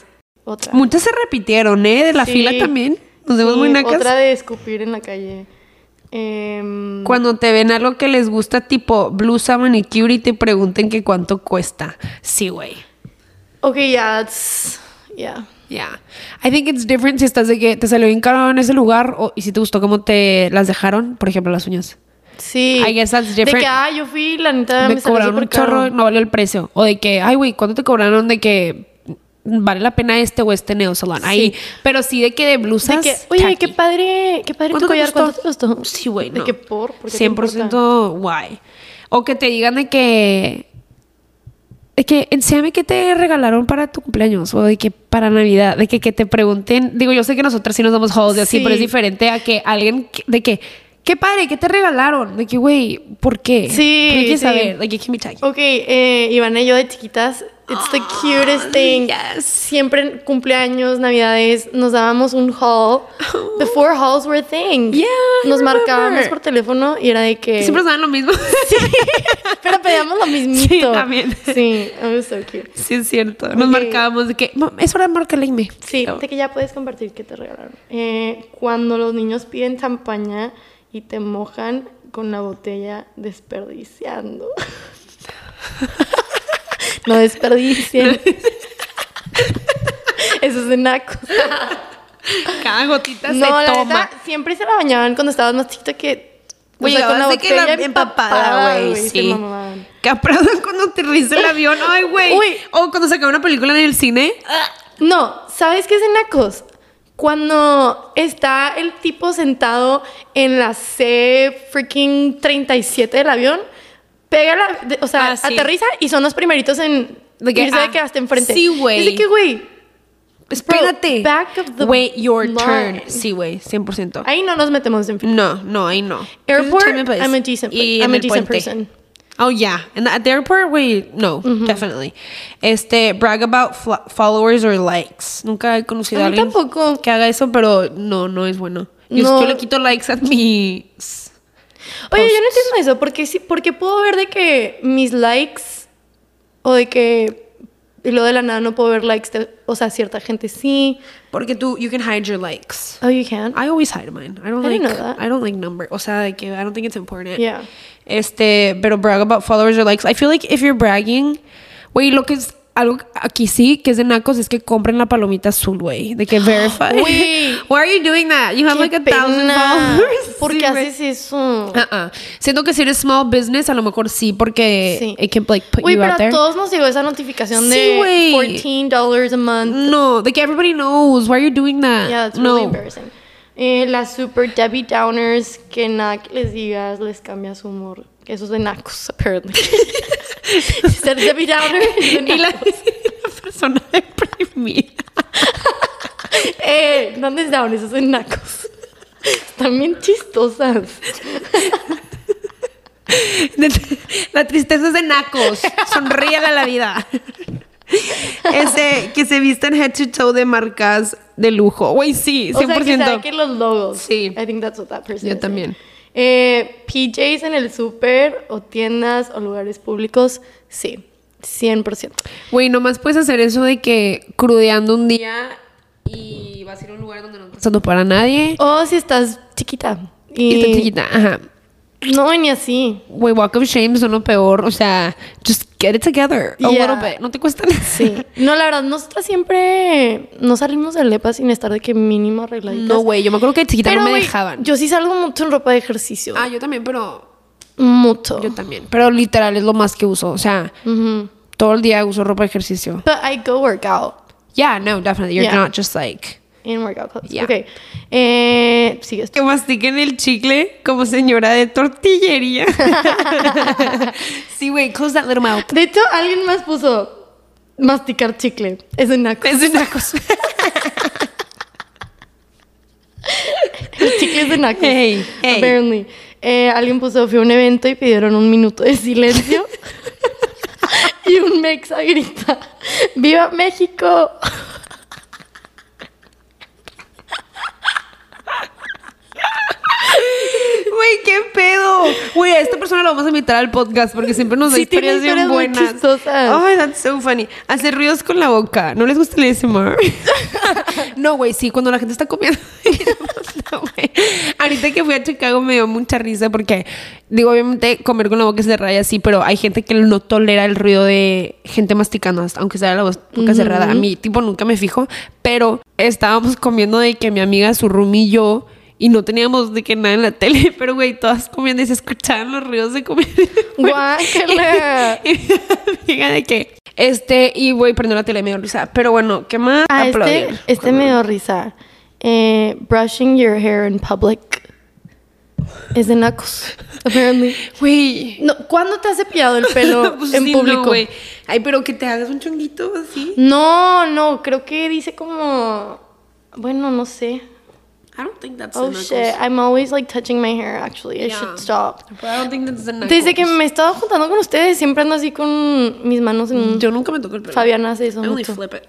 Otra. Muchas se repitieron, ¿eh? De la Sí. fila también. Nos vemos Sí, muy nacas. Otra de escupir en la calle. Em, Cuando te ven algo que les gusta, tipo blusa, manicure, y te pregunten que cuánto cuesta. Sí, güey. Ok, yeah, it's. Yeah. Yeah. I think it's different si estás de que te salió bien caro en ese lugar o, y si te gustó cómo te las dejaron, por ejemplo, las uñas. Sí. I guess that's De different. que, ah, yo fui, la neta, me, me cobraron un caro. chorro, no valió el precio. O de que, ay, güey, ¿cuánto te cobraron de que vale la pena este o este neo salon? Ahí. Pero sí de que de De blusas. que, oye, tacky. qué padre, qué padre tu ¿Cuánto te collar? ¿cuánto te costó? Sí, güey, De no. que por, ¿por qué te 100% guay. O que te digan de que. De que enséñame qué te regalaron para tu cumpleaños o de que para Navidad, de que, que te pregunten. Digo, yo sé que nosotras sí nos damos halls y así, Sí. pero es diferente a que alguien que- de que. Qué padre, ¿qué te regalaron? De que, güey, ¿por qué? Sí, ¿Por qué quieres sí. saber? Like, be tacky. Ok, eh, Ivana y yo de chiquitas, it's the cutest thing. yes. Siempre cumpleaños, navidades, nos dábamos un haul. The four halls were a thing. Yeah, Nos marcábamos por teléfono y era de que... Siempre saben lo mismo. Pero pedíamos lo mismito. Sí, también. Sí, it was so cute. sí, es cierto. Nos marcábamos de que, "Mam, es hora de marcarle Sí, de que ya puedes compartir qué te regalaron. Eh, cuando los niños piden champaña y te mojan con la botella desperdiciando. no desperdicien. Eso es de nacos. Cada gotita No, se la toma. siempre se la bañaban cuando estabas más chiquita que... o Güey, sea, con la que la empapada, güey, se sí. mamaban. Caprada cuando aterriza el avión. Ay, güey. O cuando sacaba una película en el cine. No, ¿sabes qué es de nacos? Cuando está el tipo sentado en la C freaking 37 del avión, pega la, de- o sea, Ah, sí. aterriza y son los primeritos en De que, irse ah, de que hasta enfrente. sí, güey. Es de que, güey, Espérate. back of the Wait your line. turn. Sí, güey. 100%. ahí no nos metemos en fin. No, no, ahí no. Airport, place. I'm a decent, Y I'm a decent person. Oh, yeah. And at the airport, güey, no, definitely. Este, brag about followers or likes. Nunca he conocido A a, alguien tampoco. que haga eso, pero no, no es bueno. Yo, No. yo le quito likes a mis... Oye, yo no posts. entiendo eso, porque sí, porque puedo ver de que mis likes o de que y luego de la nada no puedo ver likes de, o sea, cierta gente sí. Porque tú, you can hide your likes. Oh, you can. I always hide mine. I don't I like. know that. I don't like number. O sea, que I don't think it's important. Yeah. Este, pero brag about followers or likes. I feel like if you're bragging, güey, lo que es algo aquí sí que es de nacos es que compren la palomita azul, güey, de que verify. Güey. Why are you doing that? You have Qué like a thousand pena. followers. ¿Por Sí, qué güey. haces eso? Uh-uh. Siento que si eres small business, a lo mejor sí, porque Sí. it can like put Uy, you pero out there. a todos nos llegó esa notificación Sí, de güey. $14 a month. No, like everybody knows. Why are you doing that? Yeah, it's no. really embarrassing. Eh, las super Debbie Downers, que nada que les digas les cambia su humor. Que eso es de nacos, apparently. Ser Debbie Downer es de y la, persona deprimida. Eh, ¿dónde es down? Eso es de nacos. Están bien chistosas. La tristeza es de nacos. Sonríale a la vida. Ese que se visten head to toe de marcas de lujo. Güey, sí, 100%. O sea, que saquen los logos. Sí. I think that's what that person Yo is también. saying. Eh, PJs en el súper o tiendas o lugares públicos, sí. 100%. Güey, nomás puedes hacer eso de que crudeando un día y vas a ir a un lugar donde no estás pasando para nadie. O si estás chiquita. Y, Y estás chiquita. Ajá. No, ni así. Güey, walk of shame son lo peor. O sea, just get it together a Yeah. little bit. No te cuesta nada. Sí. No, la verdad, nosotras siempre no salimos del lepa sin estar de que mínimo arregladitas. No, güey, yo me acuerdo que de chiquita Pero, no me dejaban. Yo sí salgo mucho en ropa de ejercicio. Ah, yo también, pero mucho. yo también. Pero literal es lo más que uso. O sea, todo el día uso ropa de ejercicio. But I go work out Yeah, no, definitely. You're Yeah. not just like. In workout clothes. Yeah. Ok. Eh, sigue esto. Que mastiquen el chicle como señora de tortillería. sí, güey, close that little mouth. De hecho, alguien más puso masticar chicle. Es de naco. Es de nacos. es de nacos. Hey, hey. Apparently. Eh, alguien puso, fue a un evento y pidieron un minuto de silencio. y un mexa grita, ¡Viva México! Güey, qué pedo. Güey, a esta persona la vamos a invitar al podcast porque siempre nos da Sí, historias bien historias muy buenas. chistosas. Ay, that's so funny. Hacer ruidos con la boca. ¿No les gusta el ASMR? no, güey, sí, cuando la gente está comiendo. No. Ahorita que fui a Chicago me dio mucha risa porque, digo, obviamente comer con la boca cerrada y así, pero hay gente que no tolera el ruido de gente masticando, hasta- aunque sea la boca cerrada. A mí, tipo, nunca me fijo, pero estábamos comiendo de que mi amiga, su roomie y yo, y no teníamos de que nada en la tele, pero güey, todas comiendo y se escuchaban los ruidos de comer. Guácala. Y amiga de que, este, y güey, prendió la tele y me dio risa. Pero bueno, ¿qué más? Ah, este, Aplaudir. este me dio risa. Eh, brushing your hair in public. Es de nacos, apparently. Güey. No, ¿Cuándo te has cepillado el pelo Pues en sí, no, público? güey. Ay, pero que te hagas un chonguito así. no, no, creo que dice como... Bueno, no sé. I don't think that's Oh the shit, I'm always like touching my hair actually. I Yeah. should stop. But I don't think that's the knuckles. Desde que me he estado juntando con ustedes, siempre ando así con mis manos en... Yo nunca me toco el pelo. Fabiana hace eso I only mucho. flip it.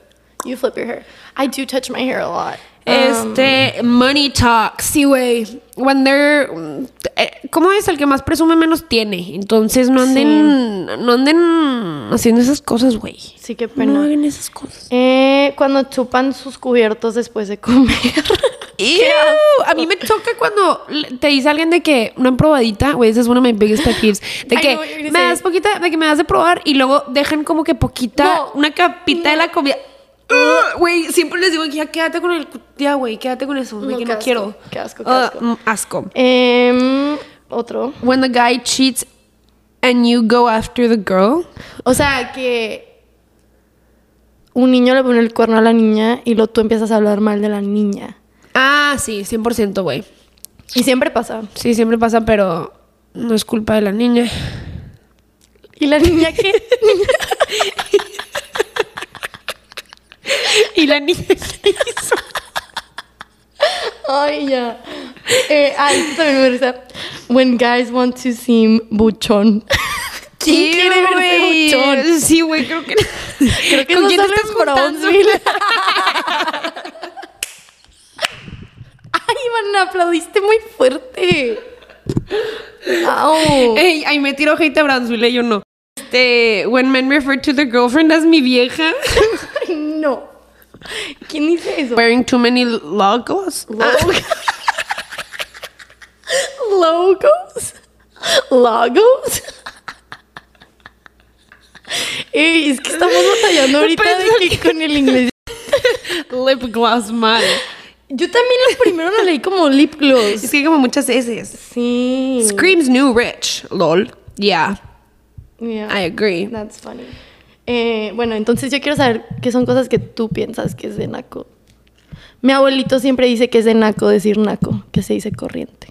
You flip your hair. I do touch my hair a lot. Um, Este, money talk. Sí, güey. When they're. eh, ¿Cómo es? El que más presume menos tiene. Entonces no anden. No anden haciendo esas cosas, güey. sí, qué No pena. hagan esas cosas. Eh, cuando chupan sus cubiertos después de comer. Ew, a mí me choca cuando te dice alguien de que una probadita, güey, esa es una de mis biggest pet peeves, de que me das say. poquita, de que me das de probar y luego dejan como que poquita, No, una capita de la comida. Ugh, Güey, siempre les digo que ya quédate con el, ya, güey, quédate con eso, No, que no asco, quiero. qué asco, qué Ugh, asco. mm, asco. Em, otro. When the guy cheats and you go after the girl. O sea, que un niño le pone el cuerno a la niña y luego tú empiezas a hablar mal de la niña. Ah, sí, 100%, güey. Y siempre pasa. Sí, siempre pasa, pero no es culpa de la niña. ¿Y la niña qué? Y la niña ¿qué hizo? Ay, ya. Eh, esto también me risa. When guys want to seem buchón. ¿Quién quiere verse buchón? Sí, güey, creo que. Creo que ¿Con no quién te estás en juntando? Brownsville. Ay, Ivana, aplaudiste muy fuerte. Au. Ey, ahí me tiro hate a Brownsville, yo no. Este, when men refer to their girlfriend as mi vieja, no. ¿Quién dice eso? wearing too many logos. Log- Logos. Logos. Ey, es que estamos batallando ahorita de que con el inglés. Lip gloss mal. Yo también el primero lo leí como lip gloss. Es que hay como muchas S. Sí. Screams new rich, lol. Yeah, Yeah. I agree. That's funny. Eh, bueno, entonces yo quiero saber qué son cosas que tú piensas que es de naco. Mi abuelito siempre dice que es de naco decir naco, que se dice corriente.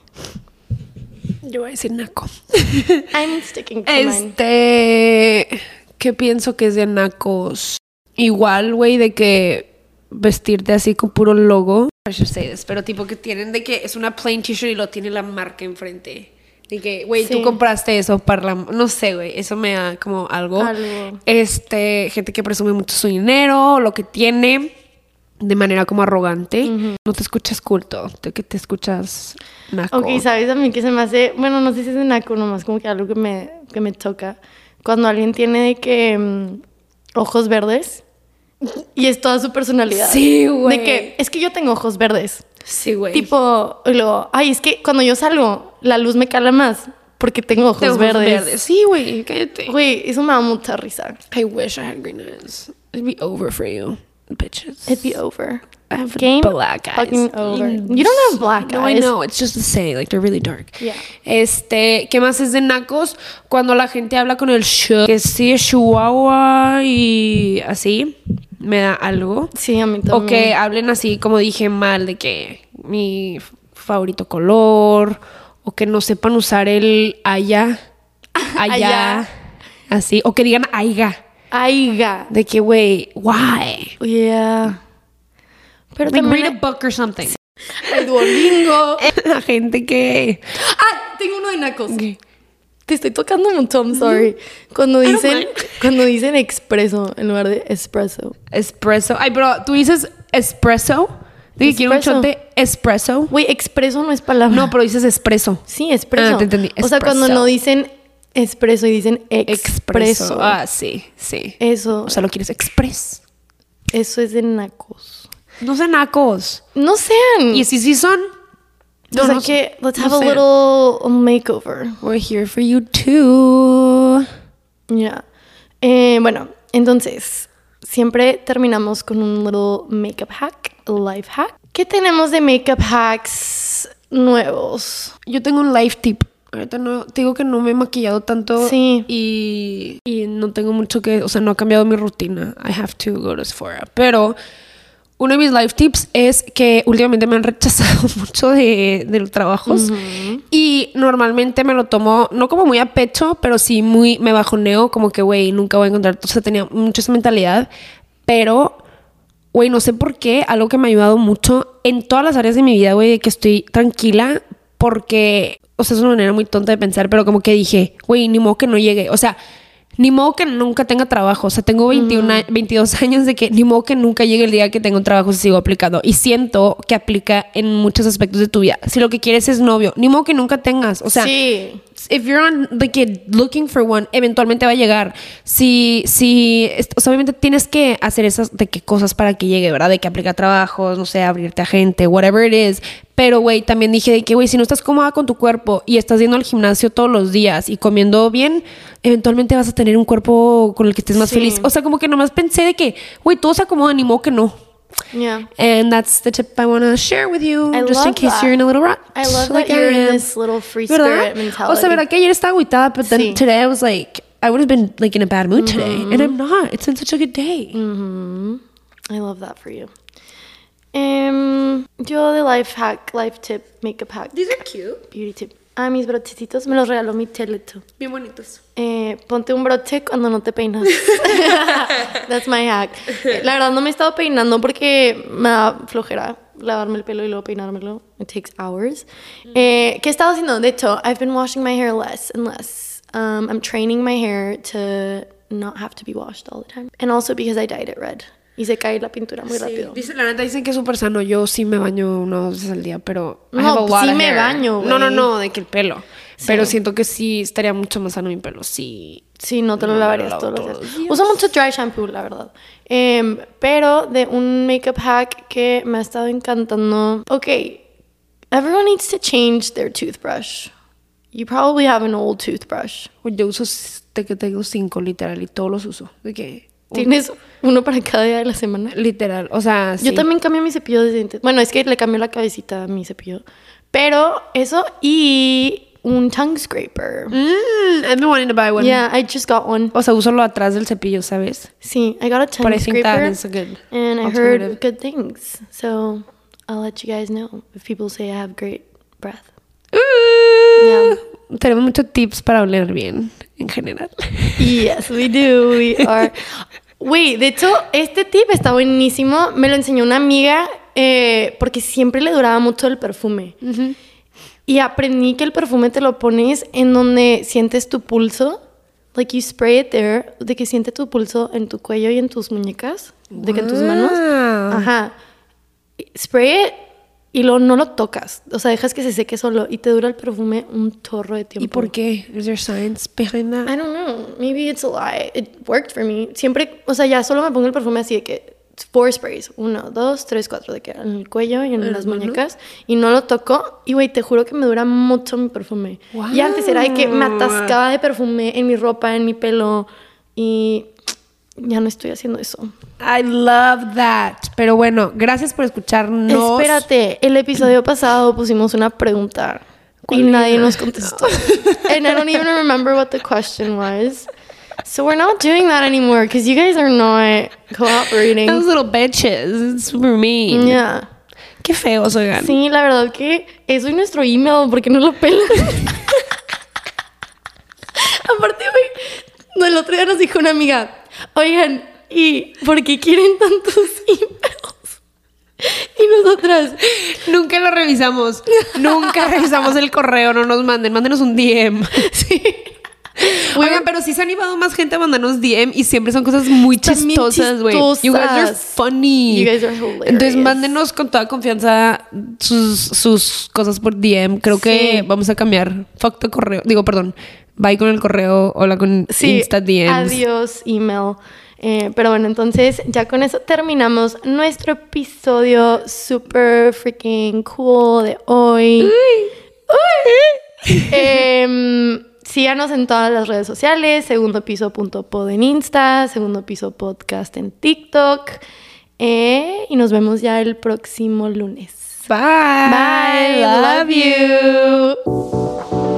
Yo voy a decir naco. I'm sticking to mine. Este, ¿qué pienso que es de nacos? Igual, güey, de que vestirte así con puro logo. Pero tipo que tienen de que es una plain t-shirt y lo tiene la marca enfrente. De que, güey, Sí. tú compraste eso para la... No sé, güey, eso me da como algo. Algo. Este, gente que presume mucho su dinero, lo que tiene, de manera como arrogante. No te escuchas culto, te, que te escuchas naco. Ok, ¿sabes a mí que se me hace? Bueno, no sé si es de naco, nomás como que algo que me, que me toca. Cuando alguien tiene de que mm, ojos verdes y es toda su personalidad. Sí, güey. De que, es que yo tengo ojos verdes. Sí, güey. Tipo, luego, ay, es que cuando yo salgo, la luz me cala más porque tengo ojos, ojos verdes. Sí, güey, cállate. Güey, eso me da mucha risa. I wish I had green eyes. It'd be over for you, bitches. It'd be over. I have Game black eyes. fucking over. You don't have black No, I eyes. know. It's just to say, like they're really dark. Yeah. Este, ¿qué más es de nacos? Cuando la gente habla con el sh, que sí es chihuahua y así, me da algo. Sí, a mí también. O que hablen así, como dije mal, de que mi favorito color, o que no sepan usar el allá, allá, Allá. así, o que digan aiga, Aiga. de que, güey, why? Yeah. Pero Like, también read a book or something. Al Duolingo. La gente que... Ah, tengo uno de nacos. Te estoy tocando mucho, I'm sorry. Cuando dicen, cuando dicen expreso en lugar de espresso. Espresso. Ay, pero tú dices espresso. Dije, quiero un Espresso. shot de espresso. Güey, expreso no es palabra. No, pero dices espresso. Sí, expreso. Ah, te entendí. O sea, cuando Espresso. no dicen expreso y dicen expreso. Ah, sí, sí. Eso, O sea, lo quieres express. eso es de nacos. No sean nacos. No sean. Y si sí son, o sea no que, let's no have a sean. little makeover. we're here for you too. Ya. Eh, bueno, entonces, siempre terminamos con un little makeup hack, life hack. ¿Qué tenemos de makeup hacks nuevos? Yo tengo un life tip. Ahorita no, te digo que no me he maquillado tanto Sí. y, y no tengo mucho que, o sea, no ha cambiado mi rutina. I have to go to Sephora. Pero uno de mis life tips es que últimamente me han rechazado mucho de, de los trabajos y normalmente me lo tomo, no como muy a pecho, pero sí muy, me bajoneo como que, güey, nunca voy a encontrar, o sea, tenía mucha esa mentalidad, pero Güey, no sé por qué, algo que me ha ayudado mucho en todas las áreas de mi vida, güey, de que estoy tranquila porque, o sea, es una manera muy tonta de pensar, pero como que dije, güey, ni modo que no llegue, o sea, ni modo que nunca tenga trabajo, o sea, tengo 21, a- 22 años de que ni modo que nunca llegue el día que tenga un trabajo si sigo aplicando y siento que aplica en muchos aspectos de tu vida. Si lo que quieres es novio, ni modo que nunca tengas, o sea, sí. If you're on like looking for one, eventualmente va a llegar. Si, si, o sea, obviamente tienes que hacer esas de qué cosas para que llegue, ¿verdad? De que aplica trabajos, no sé, abrirte a gente, whatever it is. Pero, güey, también dije de que, güey, si no estás cómoda con tu cuerpo y estás yendo al gimnasio todos los días y comiendo bien, eventualmente vas a tener un cuerpo con el que estés más Sí. feliz. O sea, como que nomás pensé de que, güey, todo se acomoda, ni modo que no. Yeah. And that's the tip I want to share with you, I just in case that. you're in a little rut. I love like that you're I in this little free spirit mentality. O sea, verdad que ayer estaba agüitada, but then Sí. today I was like, I would have been like in a bad mood today, and I'm not. It's been such a good day. Mm. I love that for you. Em, yo de life hack, life tip, makeup hack, These are cute. beauty tip. Ah, mis brotecitos me los regaló mi Teleto. Bien bonitos. Eh, ponte un broche cuando no te peinas. That's my hack. La verdad no me he estado peinando porque me da flojera lavarme el pelo y luego peinármelo. It takes hours. Eh, ¿Qué he estado haciendo? De hecho, I've been washing my hair less and less. Um, I'm training my hair to not have to be washed all the time. And also because I dyed it red. Y se cae la pintura muy rápido. Dice, la neta dicen que es súper sano. Yo sí me baño una o dos veces al día, pero. No, lot sí me hair. baño, No, no, no, de que el pelo. Pero siento que sí estaría mucho más sano mi pelo. Sí. Sí, no te lo No, lavarías lo todos los días. días. Uso mucho dry shampoo, la verdad. Em, pero de un makeup hack que me ha estado encantando. Ok, everyone needs to change their toothbrush. You probably have an old toothbrush. Pues Yo uso de que tengo cinco, literal, y todos los uso. De que. Tienes uno para cada día de la semana. Literal. O sea, sí. Yo también cambio mi cepillo de dientes. Bueno, es que le cambio la cabecita a mi cepillo. Pero eso y un tongue scraper. Mm, I've been wanting to buy one. Yeah, I just got one. O sea, úsalo atrás del cepillo, ¿sabes? Sí, I got a tongue But I think that scraper. is a good and I heard good things. So I'll let you guys know if people say I have great breath. Uh, Tenemos muchos tips para oler bien, en general. Yes, we do. We are. Güey, de hecho, este tip está buenísimo. Me lo enseñó una amiga eh, porque siempre le duraba mucho el perfume. Y aprendí que el perfume te lo pones en donde sientes tu pulso. Like you spray it there. De que siente tu pulso en tu cuello y en tus muñecas. De que en tus manos. Ajá. Spray it y luego no lo tocas. O sea, dejas que se seque solo y te dura el perfume un chorro de tiempo. ¿Y por qué? Is there science behind that? I don't know. Maybe it's a lie. It worked for me. Siempre, o sea, ya solo me pongo el perfume así de que four sprays. Uno, dos, tres, cuatro. De que en el cuello y en las muñecas. Y no lo toco. Y, güey, te juro que me dura mucho mi perfume. Y antes era de que me atascaba de perfume en mi ropa, en mi pelo. Y ya no estoy haciendo eso. I love that. Pero bueno, gracias por escucharnos. Espérate, el episodio pasado pusimos una pregunta. Y ¿Cuál nadie nos contestó. And I don't even remember what the question was. So we're not doing that anymore because you guys are not cooperating. Those little bitches. It's super mean. Yeah. Qué feos, oigan. Sí, la verdad que eso es nuestro email porque no lo pelan. Aparte, güey, el otro día nos dijo una amiga, oigan, ¿y por qué quieren tantos emails? Y nosotras. Nunca lo revisamos. Nunca revisamos el correo. No nos manden. Mándenos un DM. Sí. Oigan, pero sí se ha animado más gente a mandarnos DM y siempre son cosas muy chistosas, güey. You guys are funny. You guys are hilarious. Entonces, mándenos con toda confianza sus, sus cosas por DM. Creo que vamos a cambiar. Fuck tu correo. Digo, perdón. Bye con el correo. Hola con Sí, Insta DMs. adiós, email. Eh, pero bueno, entonces ya con eso terminamos nuestro episodio super freaking cool de hoy. Uy. Em, síganos en todas las redes sociales, segundo piso punto pod en Insta, segundo piso podcast en TikTok. Eh, y nos vemos ya el próximo lunes. Bye. Bye, love you.